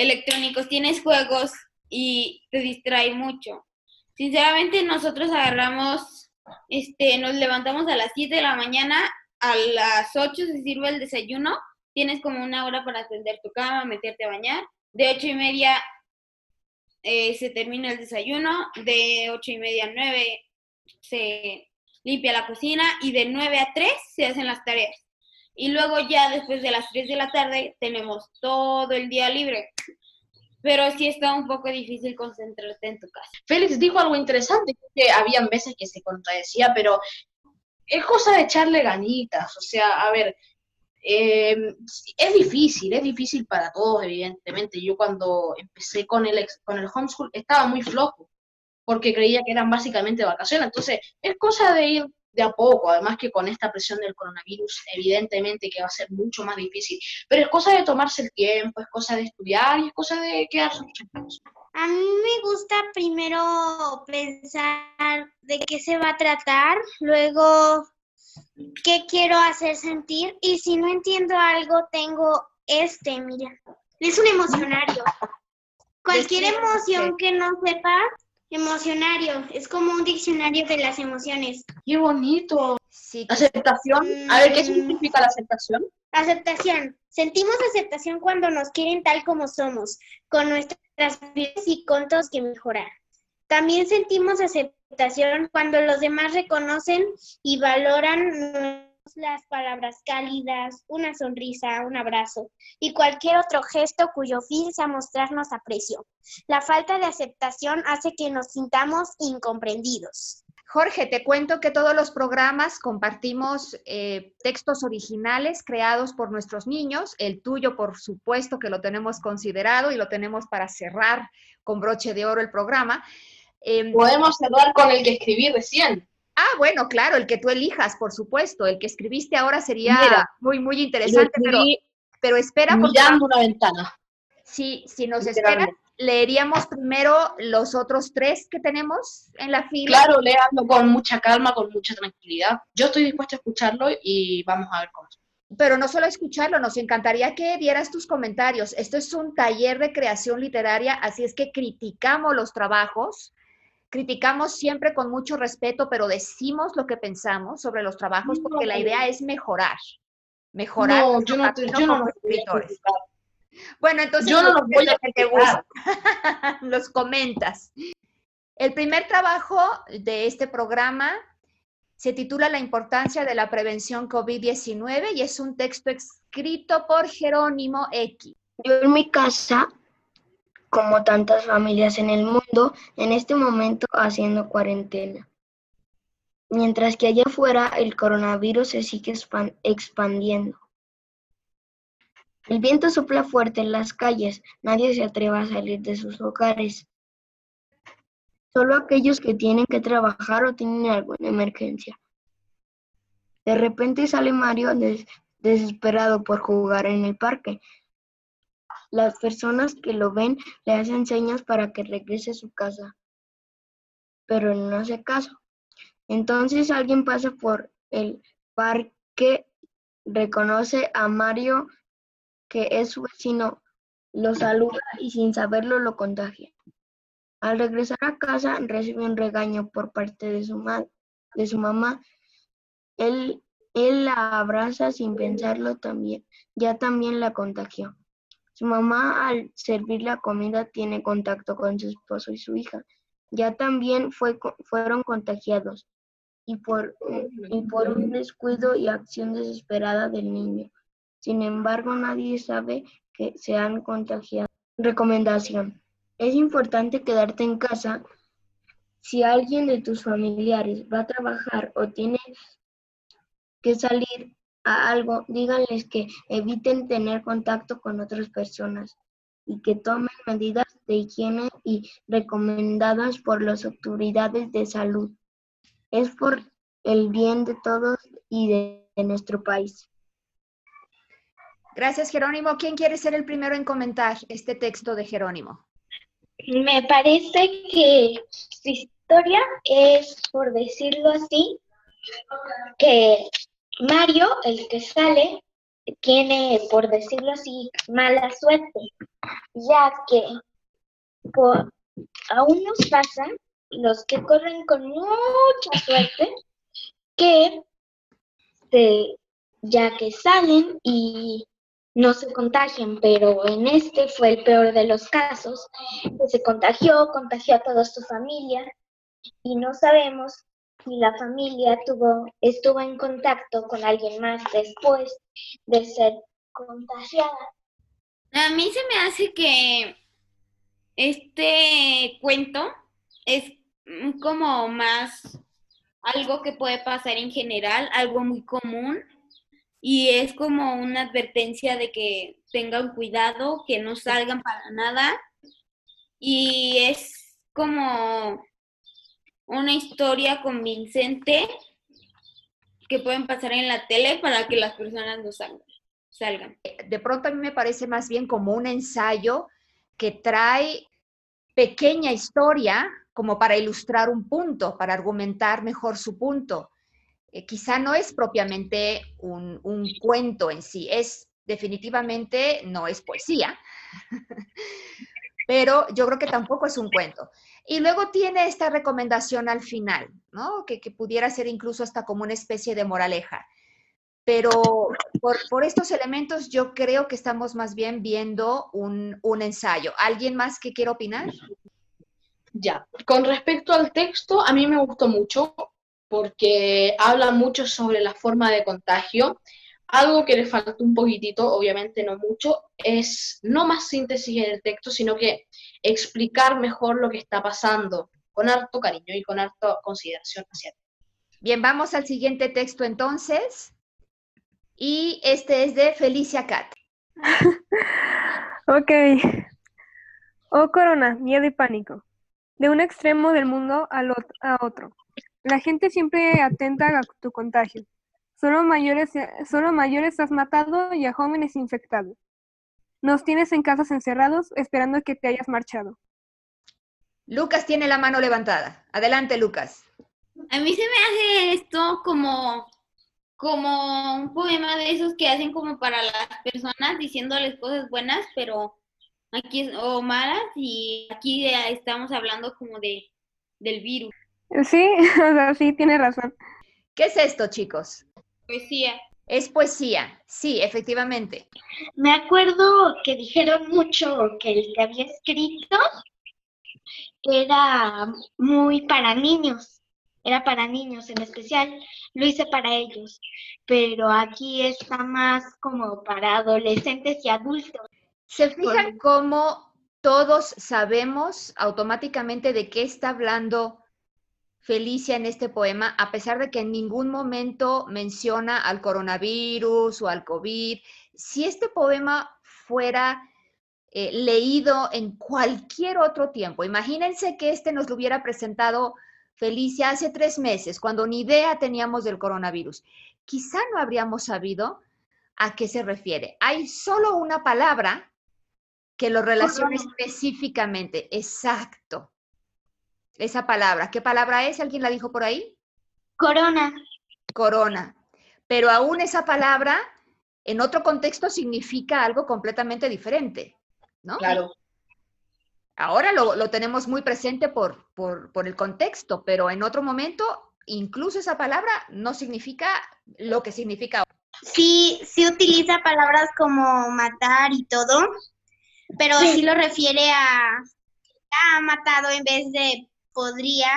Speaker 6: electrónicos, tienes juegos y te distrae mucho. Sinceramente, nosotros agarramos, este, nos levantamos a las 7 de la mañana, a las 8 se sirve el desayuno tienes como una hora para atender tu cama, meterte a bañar. De ocho y media eh, se termina el desayuno, de ocho y media a nueve se limpia la cocina y de nueve a tres se hacen las tareas. Y luego ya después de las tres de la tarde tenemos todo el día libre. Pero sí está un poco difícil concentrarte en tu casa.
Speaker 2: Félix dijo algo interesante, que habían veces que se contradecía, pero es cosa de echarle ganitas. O sea, a ver, eh, es difícil, es difícil para todos, evidentemente. Yo cuando empecé con el, con el homeschool estaba muy flojo, porque creía que eran básicamente vacaciones. Entonces, es cosa de ir de a poco, además que con esta presión del coronavirus, evidentemente que va a ser mucho más difícil. Pero es cosa de tomarse el tiempo, es cosa de estudiar y es cosa de quedarse mucho en casa.
Speaker 3: A mí me gusta primero pensar de qué se va a tratar, luego qué quiero hacer sentir y si no entiendo algo tengo este, mira, es un emocionario. Cualquier emoción que no sepa, emocionario, es como un diccionario de las emociones.
Speaker 2: ¡Qué bonito!
Speaker 1: Sí,
Speaker 2: Aceptación. A ver, ¿qué
Speaker 3: Mm.
Speaker 2: significa la aceptación?
Speaker 3: Aceptación. Sentimos aceptación cuando nos quieren tal como somos, con nuestras vidas y contos que mejorar. También sentimos aceptación cuando los demás reconocen y valoran las palabras cálidas, una sonrisa, un abrazo y cualquier otro gesto cuyo fin sea mostrarnos aprecio. La falta de aceptación hace que nos sintamos incomprendidos.
Speaker 1: Jorge, te cuento que todos los programas compartimos eh, textos originales creados por nuestros niños. El tuyo, por supuesto, que lo tenemos considerado y lo tenemos para cerrar con broche de oro el programa. Em,
Speaker 2: Podemos cerrar con el que escribí recién.
Speaker 1: Ah, bueno, claro, el que tú elijas, por supuesto. El que escribiste ahora sería
Speaker 2: Mira,
Speaker 1: muy, muy interesante, pero,
Speaker 2: escribí
Speaker 1: pero espera, porque
Speaker 2: mirando una ventana.
Speaker 1: si, si nos esperas, leeríamos primero los otros tres que tenemos en la fila.
Speaker 2: Claro, léalo con mucha calma, con mucha tranquilidad. Yo estoy dispuesta a escucharlo y vamos a ver cómo.
Speaker 1: Pero no solo escucharlo, nos encantaría que dieras tus comentarios. Esto es un taller de creación literaria, así es que criticamos los trabajos, criticamos siempre con mucho respeto, pero decimos lo que pensamos sobre los trabajos porque la idea es mejorar, mejorar
Speaker 2: No, yo no, te-
Speaker 1: camino
Speaker 2: yo no
Speaker 1: como
Speaker 2: los voy a
Speaker 1: escritores. Bueno, entonces
Speaker 2: Yo no
Speaker 1: los
Speaker 2: los voy a
Speaker 1: que te los comentas. El primer trabajo de este programa se titula La importancia de la prevención COVID-19 y es un texto escrito por Jerónimo X.
Speaker 7: Yo en mi casa, como tantas familias en el mundo, en este momento haciendo cuarentena. Mientras que allá afuera el coronavirus se sigue expan- expandiendo. El viento sopla fuerte en las calles, nadie se atreve a salir de sus hogares. Solo aquellos que tienen que trabajar o tienen alguna emergencia. De repente sale Mario des- desesperado por jugar en el parque. Las personas que lo ven le hacen señas para que regrese a su casa, pero no hace caso. Entonces alguien pasa por el parque, reconoce a Mario, que es su vecino, lo saluda y sin saberlo lo contagia. Al regresar a casa recibe un regaño por parte de su, de su mamá. Él, él la abraza sin pensarlo también, ya también la contagió. Su mamá al servir la comida tiene contacto con su esposo y su hija. Ya también fueron contagiados. y por un descuido y acción desesperada del niño. Sin embargo, nadie sabe que se han contagiado. Recomendación. Es importante quedarte en casa si alguien de tus familiares va a trabajar o tiene que salir a algo, díganles que eviten tener contacto con otras personas y que tomen medidas de higiene y recomendadas por las autoridades de salud. Es por el bien de todos y de, nuestro país.
Speaker 1: Gracias, Jerónimo. ¿Quién quiere ser el primero en comentar este texto de Jerónimo?
Speaker 3: Me parece que su historia es, por decirlo así, que Mario, el que sale, tiene, por decirlo así, mala suerte, ya que por, aún nos pasa los que corren con mucha suerte que ya que salen y no se contagian, pero en este fue el peor de los casos, que se contagió, contagió a toda su familia y no sabemos si la familia tuvo, estuvo en contacto con alguien más después de ser contagiada.
Speaker 6: A mí se me hace que este cuento es como más algo que puede pasar en general, algo muy común, y es como una advertencia de que tengan cuidado, que no salgan para nada, y es como una historia convincente que pueden pasar en la tele para que las personas no salgan. salgan.
Speaker 1: De pronto a mí me parece más bien como un ensayo que trae pequeña historia como para ilustrar un punto, para argumentar mejor su punto. Eh, quizá no es propiamente un, un, cuento en sí, es definitivamente, no es poesía, pero yo creo que tampoco es un cuento. Y luego tiene esta recomendación al final, ¿no? Que, pudiera ser incluso hasta como una especie de moraleja. Pero por, por, estos elementos yo creo que estamos más bien viendo un, un ensayo. ¿Alguien más que quiera opinar?
Speaker 2: Ya, con respecto al texto, a mí me gustó mucho porque habla mucho sobre la forma de contagio. Algo que le faltó un poquitito, obviamente no mucho, es no más síntesis en el texto, sino que explicar mejor lo que está pasando, con harto cariño y con harta consideración hacia ti.
Speaker 1: Bien, vamos al siguiente texto entonces. Y este es de Felicia Cat.
Speaker 4: ok. Oh, Corona, miedo y pánico de un extremo del mundo al a otro. La gente siempre atenta a tu contagio. Solo mayores, solo mayores has matado y a jóvenes infectados. Nos tienes en casas encerrados esperando que te hayas marchado.
Speaker 1: Lucas tiene la mano levantada. Adelante, Lucas.
Speaker 6: A mí se me hace esto como, como un poema de esos que hacen como para las personas diciéndoles cosas buenas, pero aquí es o malas y aquí estamos hablando como de del virus.
Speaker 4: Sí, o sea, sí, tiene razón.
Speaker 1: ¿Qué es esto, chicos?
Speaker 6: Poesía.
Speaker 1: Es poesía, sí, efectivamente.
Speaker 3: Me acuerdo que dijeron mucho que el que había escrito era muy para niños, era para niños en especial, lo hice para ellos, pero aquí está más como para adolescentes y adultos.
Speaker 1: ¿Se fijan cómo todos sabemos automáticamente de qué está hablando Felicia en este poema, a pesar de que en ningún momento menciona al coronavirus o al COVID? Si este poema fuera eh, leído en cualquier otro tiempo, imagínense que este nos lo hubiera presentado Felicia hace tres meses, cuando ni idea teníamos del coronavirus. Quizá no habríamos sabido a qué se refiere. Hay solo una palabra que lo relacione específicamente. Exacto. Esa palabra. ¿Qué palabra es? ¿Alguien la dijo por ahí?
Speaker 3: Corona.
Speaker 1: Corona. Pero aún esa palabra en otro contexto significa algo completamente diferente, ¿no?
Speaker 2: Claro.
Speaker 1: Ahora lo, tenemos muy presente por, por, por el contexto, pero en otro momento incluso esa palabra no significa lo que significa.
Speaker 8: Sí, sí utiliza palabras como matar y todo, pero sí lo refiere a ha matado en vez de podría,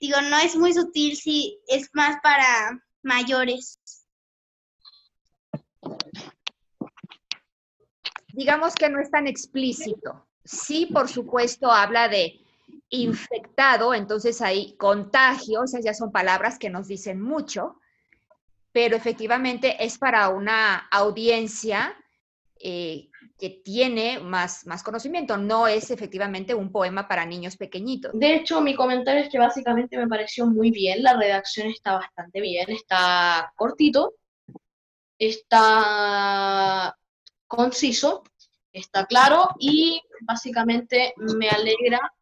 Speaker 8: digo, no es muy sutil, sí, es más para mayores.
Speaker 1: Digamos que no es tan explícito. Sí, por supuesto, habla de infectado, entonces hay contagio, esas ya son palabras que nos dicen mucho, pero efectivamente es para una audiencia eh, que tiene más, más conocimiento, no es efectivamente un poema para niños pequeñitos.
Speaker 2: De hecho, mi comentario es que básicamente me pareció muy bien, la redacción está bastante bien, está cortito, está conciso, está claro y básicamente me alegra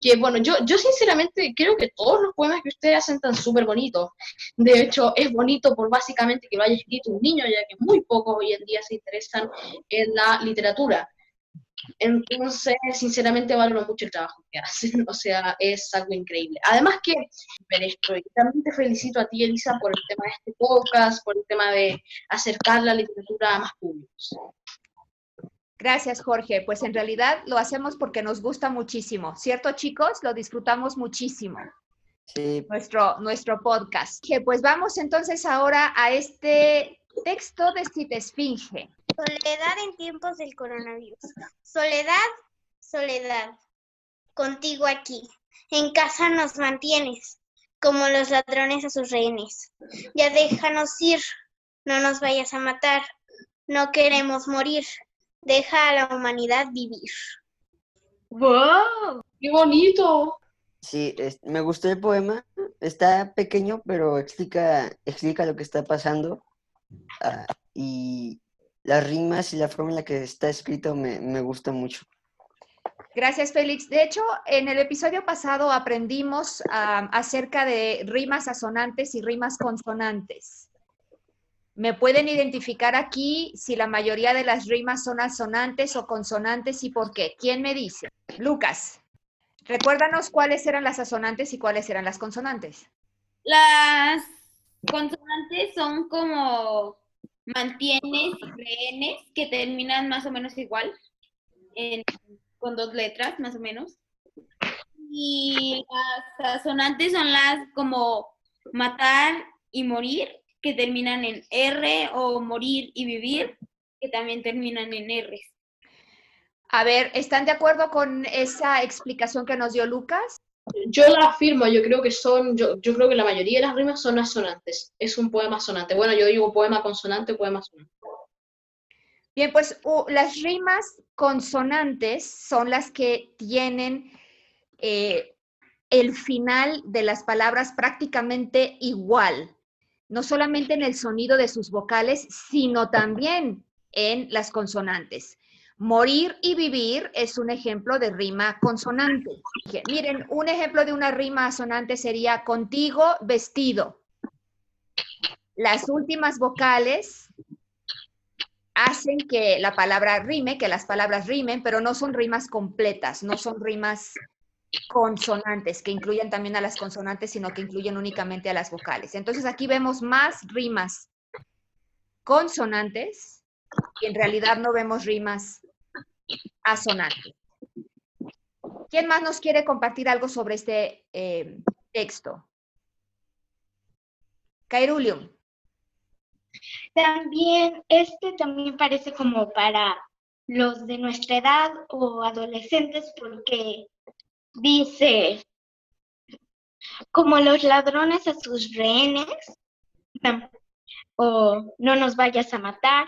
Speaker 2: que bueno, yo, yo sinceramente creo que todos los poemas que ustedes hacen están súper bonitos. De hecho, es bonito por básicamente que lo escrito un niño, ya que muy pocos hoy en día se interesan en la literatura. Entonces, sinceramente valoro mucho el trabajo que hacen, o sea, es algo increíble. Además que, también te felicito a ti, Elisa, por el tema de este podcast, por el tema de acercar la literatura a más públicos.
Speaker 1: Gracias, Jorge. Pues en realidad lo hacemos porque nos gusta muchísimo, ¿cierto, chicos? Lo disfrutamos muchísimo.
Speaker 5: Sí.
Speaker 1: Nuestro, nuestro podcast. Pues vamos entonces ahora a este texto de Cita Esfinge.
Speaker 8: Soledad en tiempos del coronavirus. Soledad, soledad. Contigo aquí. En casa nos mantienes, como los ladrones a sus rehenes. Ya déjanos ir, no nos vayas a matar. No queremos morir deja a la humanidad vivir.
Speaker 2: ¡Wow! ¡Qué bonito!
Speaker 5: Sí, me gustó el poema. Está pequeño, pero explica, explica lo que está pasando. Ah, y las rimas y la forma en la que está escrito me, me gusta mucho.
Speaker 1: Gracias, Félix. De hecho, en el episodio pasado aprendimos acerca de rimas asonantes y rimas consonantes. Me pueden identificar aquí si la mayoría de las rimas son asonantes o consonantes y por qué. ¿Quién me dice? Lucas, recuérdanos cuáles eran las asonantes y cuáles eran las consonantes.
Speaker 6: Las consonantes son como mantienes y rehenes que terminan más o menos igual, con dos letras más o menos. Y las asonantes son las como matar y morir que terminan en R o morir y vivir, que también terminan en R.
Speaker 1: A ver, ¿están de acuerdo con esa explicación que nos dio Lucas?
Speaker 2: Yo la afirmo, yo creo que son, yo, yo creo que la mayoría de las rimas son asonantes. Es un poema sonante. Bueno, yo digo poema consonante, poema sonante.
Speaker 1: Bien, pues las rimas consonantes son las que tienen eh, el final de las palabras prácticamente igual no solamente en el sonido de sus vocales, sino también en las consonantes. Morir y vivir es un ejemplo de rima consonante. Miren, un ejemplo de una rima asonante sería contigo vestido. Las últimas vocales hacen que la palabra rime, que las palabras rimen, pero no son rimas completas, no son rimas consonantes, que incluyen también a las consonantes, sino que incluyen únicamente a las vocales. Entonces aquí vemos más rimas consonantes y en realidad no vemos rimas asonantes. ¿Quién más nos quiere compartir algo sobre este eh, texto? Cairulium.
Speaker 3: También, este también parece como para los de nuestra edad o adolescentes porque Dice, como los ladrones a sus rehenes, o no nos vayas a matar,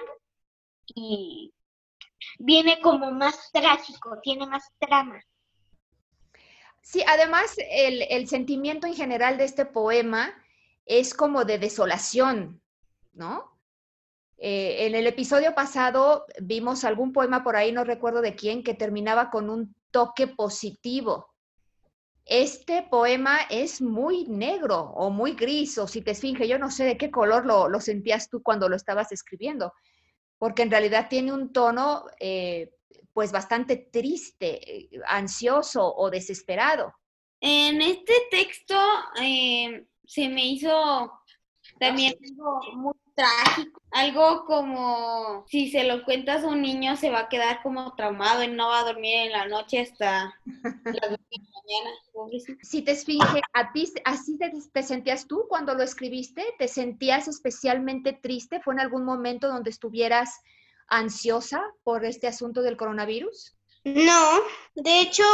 Speaker 3: y viene como más trágico, tiene más trama.
Speaker 1: Sí, además el, el, sentimiento en general de este poema es como de desolación, ¿no? Eh, en el episodio pasado vimos algún poema por ahí, no recuerdo de quién, que terminaba con un toque positivo. Este poema es muy negro o muy gris, o si te esfinge, yo no sé de qué color lo, sentías tú cuando lo estabas escribiendo, porque en realidad tiene un tono eh, pues bastante triste, eh, ansioso o desesperado.
Speaker 6: En este texto eh, se me hizo También algo muy trágico, algo como si se lo cuentas a un niño se va a quedar como traumado y no va a dormir en la noche hasta las 2 de la mañana. pobrecito.
Speaker 1: Si te esfinge, ¿a ti así te, te sentías tú cuando lo escribiste? ¿Te sentías especialmente triste? ¿Fue en algún momento donde estuvieras ansiosa por este asunto del coronavirus?
Speaker 8: No, de hecho,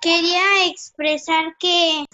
Speaker 8: quería expresar que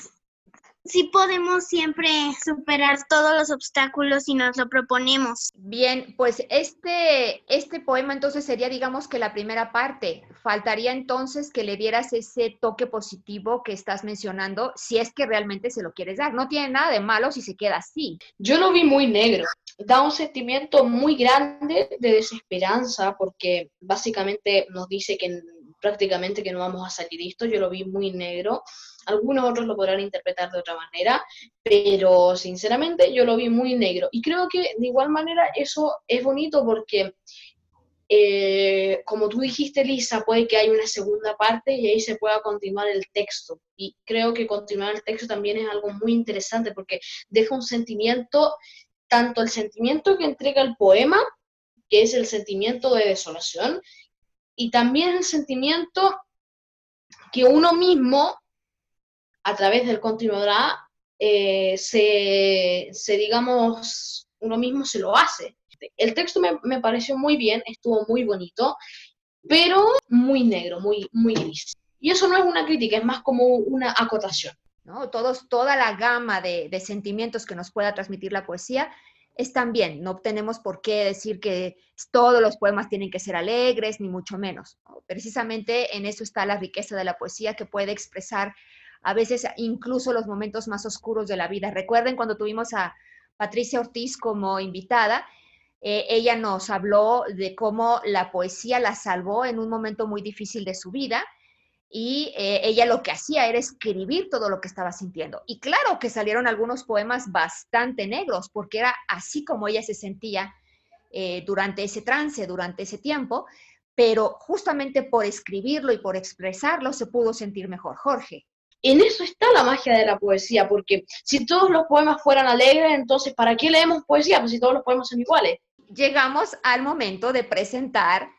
Speaker 8: sí podemos siempre superar todos los obstáculos si nos lo proponemos.
Speaker 1: Bien, pues este, este poema entonces sería, digamos que la primera parte. Faltaría entonces que le dieras ese toque positivo que estás mencionando, si es que realmente se lo quieres dar. No tiene nada de malo si se queda así.
Speaker 2: Yo lo vi muy negro. Da un sentimiento muy grande de desesperanza porque básicamente nos dice que prácticamente que no vamos a salir esto. Yo lo vi muy negro. Algunos otros lo podrán interpretar de otra manera, pero sinceramente yo lo vi muy negro. Y creo que de igual manera eso es bonito porque, eh, como tú dijiste, Lisa, puede que haya una segunda parte y ahí se pueda continuar el texto. Y creo que continuar el texto también es algo muy interesante porque deja un sentimiento, tanto el sentimiento que entrega el poema, que es el sentimiento de desolación, y también el sentimiento que uno mismo, a través del continuará, eh, se, se, digamos, uno mismo se lo hace. El texto me, me, pareció muy bien, estuvo muy bonito, pero muy negro, muy, muy gris. Y eso no es una crítica, es más como una acotación.
Speaker 1: ¿no? Todos, toda la gama de, de sentimientos que nos pueda transmitir la poesía están bien, no tenemos por qué decir que todos los poemas tienen que ser alegres, ni mucho menos. Precisamente en eso está la riqueza de la poesía que puede expresar a veces incluso los momentos más oscuros de la vida. Recuerden cuando tuvimos a Patricia Ortiz como invitada, eh, ella nos habló de cómo la poesía la salvó en un momento muy difícil de su vida y eh, ella lo que hacía era escribir todo lo que estaba sintiendo. Y claro que salieron algunos poemas bastante negros, porque era así como ella se sentía eh, durante ese trance, durante ese tiempo, pero justamente por escribirlo y por expresarlo se pudo sentir mejor. Jorge.
Speaker 2: En eso está la magia de la poesía, porque si todos los poemas fueran alegres, entonces ¿para qué leemos poesía? Pues si todos los poemas son iguales.
Speaker 1: Llegamos al momento de presentar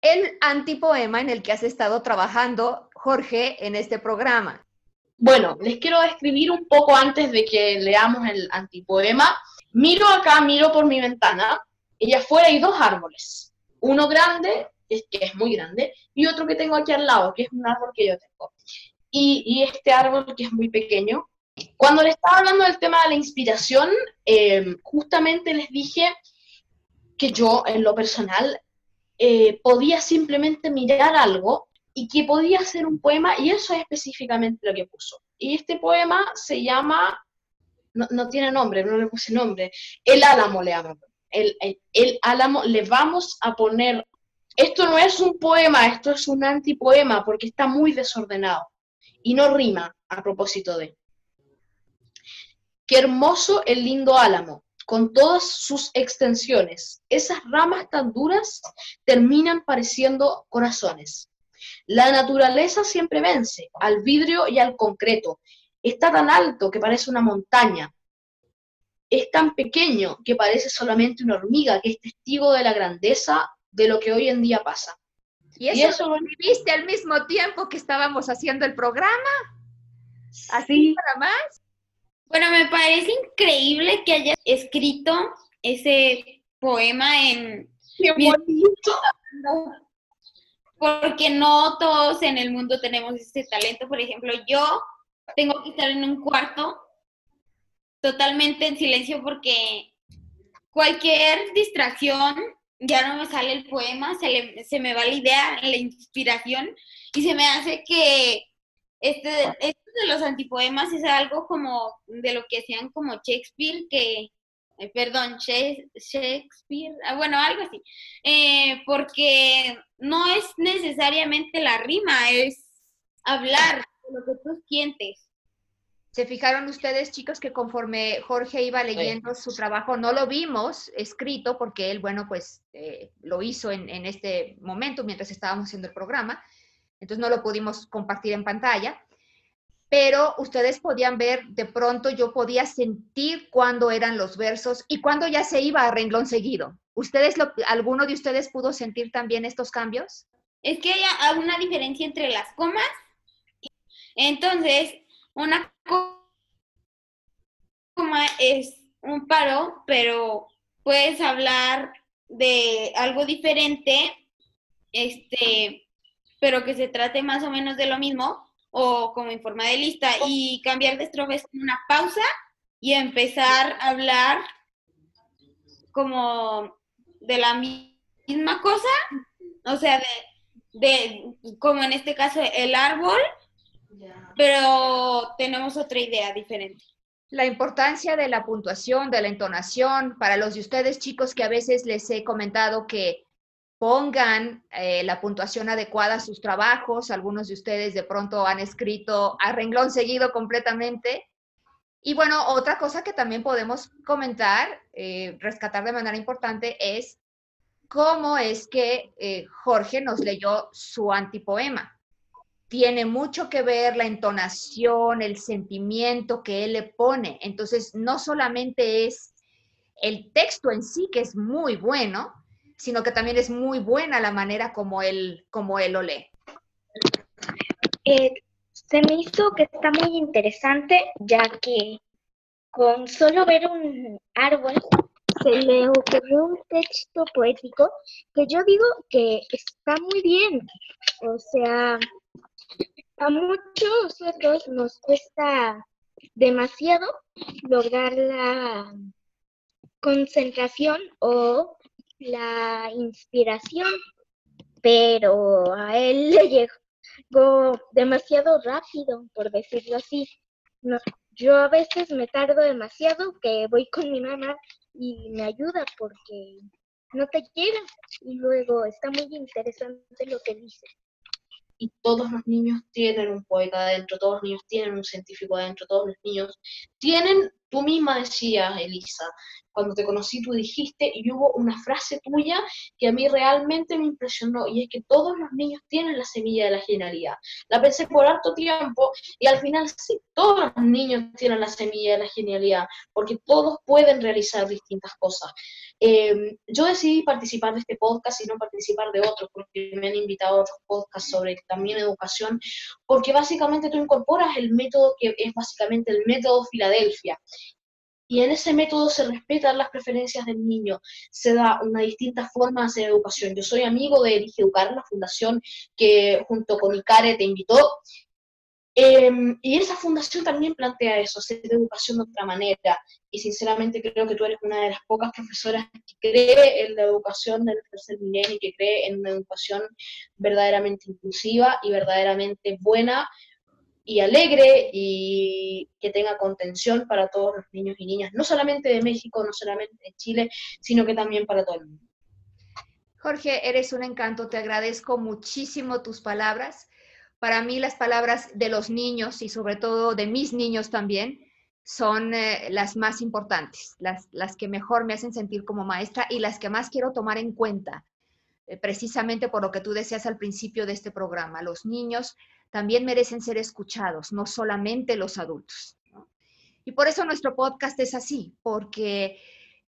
Speaker 1: el antipoema en el que has estado trabajando, Jorge, en este programa.
Speaker 2: Bueno, les quiero describir un poco antes de que leamos el antipoema. Miro acá, miro por mi ventana, y afuera hay dos árboles. Uno grande, que es muy grande, y otro que tengo aquí al lado, que es un árbol que yo tengo. Y, este árbol que es muy pequeño. Cuando les estaba hablando del tema de la inspiración, eh, justamente les dije que yo, en lo personal, eh, podía simplemente mirar algo y que podía ser un poema, y eso es específicamente lo que puso. Y este poema se llama, no, no tiene nombre, no le puse nombre, El Álamo le llamo. El, el, el, Álamo le vamos a poner, esto no es un poema, esto es un antipoema, porque está muy desordenado y no rima a propósito de. Qué hermoso el lindo álamo, con todas sus extensiones. Esas ramas tan duras terminan pareciendo corazones. La naturaleza siempre vence al vidrio y al concreto. Está tan alto que parece una montaña. Es tan pequeño que parece solamente una hormiga que es testigo de la grandeza de lo que hoy en día pasa.
Speaker 1: ¿Y eso, y eso lo viviste al mismo tiempo que estábamos haciendo el programa? ¿Así para más?
Speaker 6: Bueno, me parece increíble que hayas escrito ese poema en...
Speaker 2: ¡Qué bonito!
Speaker 6: Porque no todos en el mundo tenemos ese talento. Por ejemplo, yo tengo que estar en un cuarto totalmente en silencio porque cualquier distracción ya no me sale el poema, se, le, se me va la idea, la inspiración y se me hace que este, de los antipoemas es algo como de lo que hacían como Shakespeare, que, eh, perdón, Shakespeare, ah, bueno, algo así, eh, porque no es necesariamente la rima, es hablar de lo que tú sientes.
Speaker 1: ¿Se fijaron ustedes, chicos, que conforme Jorge iba leyendo sí. su trabajo, no lo vimos escrito porque él, bueno, pues eh, lo hizo en, en este momento mientras estábamos haciendo el programa, entonces no lo pudimos compartir en pantalla, pero ustedes podían ver, de pronto yo podía sentir cuándo eran los versos y cuándo ya se iba a renglón seguido. ¿Ustedes, lo, alguno de ustedes pudo sentir también estos cambios?
Speaker 6: Es que hay una diferencia entre las comas. Entonces, una coma es un paro, pero puedes hablar de algo diferente, este, pero que se trate más o menos de lo mismo o como en forma de lista y cambiar de estrofa es una pausa y empezar a hablar como de la misma cosa, o sea, de, de como en este caso el árbol, pero tenemos otra idea diferente.
Speaker 1: La importancia de la puntuación, de la entonación, para los de ustedes chicos que a veces les he comentado que pongan eh, la puntuación adecuada a sus trabajos. Algunos de ustedes de pronto han escrito a renglón seguido completamente. Y bueno, otra cosa que también podemos comentar, eh, rescatar de manera importante, es cómo es que eh, Jorge nos leyó su antipoema. Tiene mucho que ver la entonación, el sentimiento que él le pone. Entonces, no solamente es el texto en sí, que es muy bueno, sino que también es muy buena la manera como él, como él lo lee.
Speaker 3: Eh, se me hizo que está muy interesante, ya que con solo ver un árbol se le ocurrió un texto poético que yo digo que está muy bien. O sea, a muchos otros nos cuesta demasiado lograr la concentración o la inspiración, pero a él le llegó demasiado rápido, por decirlo así. No, yo a veces me tardo demasiado que voy con mi mamá y me ayuda porque no te llega y luego está muy interesante lo que dice.
Speaker 2: Y todos los niños tienen un poeta adentro, todos los niños tienen un científico adentro, todos los niños tienen, tú misma decías, Elisa, cuando te conocí tú dijiste y hubo una frase tuya que a mí realmente me impresionó y es que todos los niños tienen la semilla de la genialidad. La pensé por harto tiempo y al final sí, todos los niños tienen la semilla de la genialidad porque todos pueden realizar distintas cosas. Eh, yo decidí participar de este podcast y no participar de otros porque me han invitado a otros podcasts sobre también educación porque básicamente tú incorporas el método que es básicamente el método Filadelfia y en ese método se respetan las preferencias del niño, se da una distinta forma de hacer educación. Yo soy amigo de Elige Educar, la fundación que junto con ICARE te invitó, em, y esa fundación también plantea eso, hacer educación de otra manera. Y sinceramente creo que tú eres una de las pocas profesoras que cree en la educación del tercer milenio y que cree en una educación verdaderamente inclusiva y verdaderamente buena y alegre y que tenga contención para todos los niños y niñas, no solamente de México, no solamente de Chile, sino que también para todo el mundo.
Speaker 1: Jorge, eres un encanto, te agradezco muchísimo tus palabras. Para mí las palabras de los niños y sobre todo de mis niños también son eh, las más importantes, las, las que mejor me hacen sentir como maestra y las que más quiero tomar en cuenta, eh, precisamente por lo que tú decías al principio de este programa. Los niños también merecen ser escuchados, no solamente los adultos. Y por eso nuestro podcast es así, porque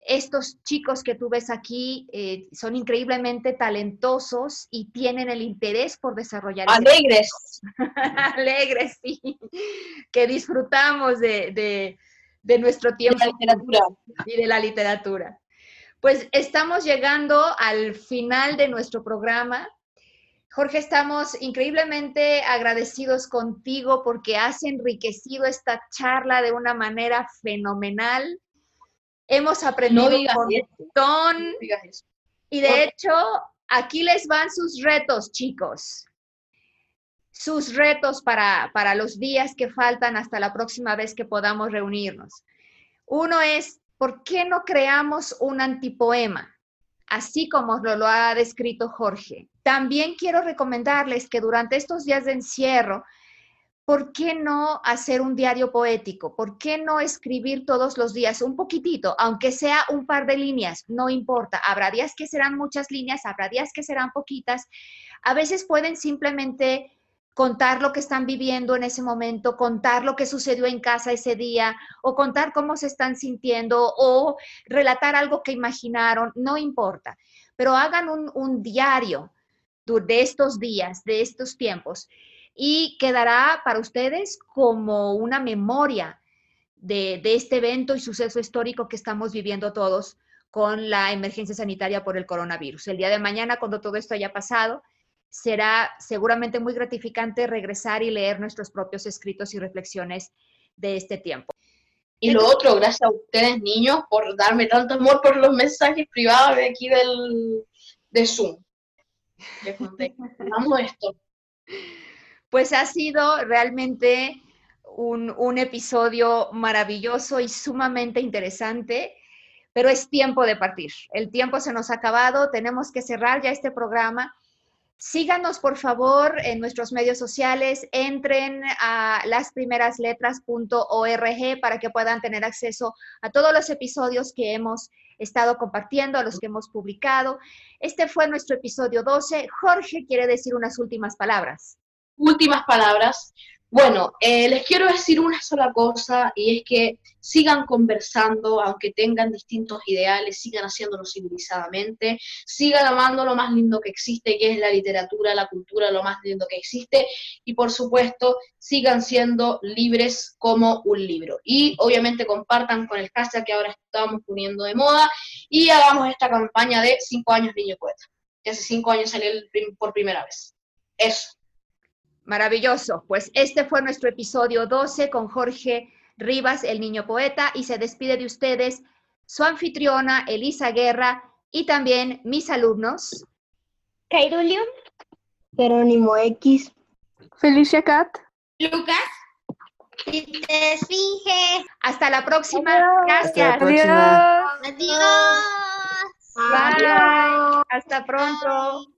Speaker 1: estos chicos que tú ves aquí eh, son increíblemente talentosos y tienen el interés por desarrollar.
Speaker 2: Alegres.
Speaker 1: Alegres, sí. Que disfrutamos de, de nuestro tiempo.
Speaker 2: De la literatura.
Speaker 1: Y de la literatura. Pues estamos llegando al final de nuestro programa. Jorge, estamos increíblemente agradecidos contigo porque has enriquecido esta charla de una manera fenomenal. Hemos aprendido un montón. y de hecho, aquí les van sus retos, chicos. Sus retos para, para los días que faltan hasta la próxima vez que podamos reunirnos. Uno es, ¿por qué no creamos un antipoema? Así como lo, lo ha descrito Jorge también quiero recomendarles que durante estos días de encierro, ¿por qué no hacer un diario poético? ¿Por qué no escribir todos los días un poquitito, aunque sea un par de líneas? No importa. Habrá días que serán muchas líneas, habrá días que serán poquitas. A veces pueden simplemente contar lo que están viviendo en ese momento, contar lo que sucedió en casa ese día, o contar cómo se están sintiendo, o relatar algo que imaginaron, no importa, pero hagan un, diario de estos días, de estos tiempos, y quedará para ustedes como una memoria de, de este evento y suceso histórico que estamos viviendo todos con la emergencia sanitaria por el coronavirus. El día de mañana, cuando todo esto haya pasado, será seguramente muy gratificante regresar y leer nuestros propios escritos y reflexiones de este tiempo.
Speaker 2: Y lo otro, gracias a ustedes, niños, por darme tanto amor por los mensajes privados de aquí del, de Zoom. Vamos esto.
Speaker 1: Pues ha sido realmente un, un episodio maravilloso y sumamente interesante pero es tiempo de partir. El tiempo se nos ha acabado, tenemos que cerrar ya este programa. Síganos, por favor, en nuestros medios sociales. Entren a lasprimerasletras.org para que puedan tener acceso a todos los episodios que hemos estado compartiendo, a los que hemos publicado. Este fue nuestro episodio 12. Jorge quiere decir unas últimas palabras.
Speaker 2: Últimas palabras. Bueno, eh, les quiero decir una sola cosa y es que sigan conversando, aunque tengan distintos ideales, sigan haciéndolo civilizadamente, sigan amando lo más lindo que existe, que es la literatura, la cultura, lo más lindo que existe, y por supuesto, sigan siendo libres como un libro. Y obviamente compartan con el hashtag que ahora estamos poniendo de moda y hagamos esta campaña de cinco años Niño Poeta, que hace cinco años salió por primera vez. Eso.
Speaker 1: Maravilloso. Pues este fue nuestro episodio 12 con Jorge Rivas, el niño poeta, y se despide de ustedes su anfitriona Elisa Guerra y también mis alumnos.
Speaker 3: Cairulium.
Speaker 7: Jerónimo X.
Speaker 4: Felicia Cat.
Speaker 6: Lucas.
Speaker 8: Y te finge.
Speaker 1: Hasta la próxima.
Speaker 5: Hasta la
Speaker 1: Gracias.
Speaker 5: próxima.
Speaker 8: Adiós.
Speaker 1: Bye. Hasta pronto.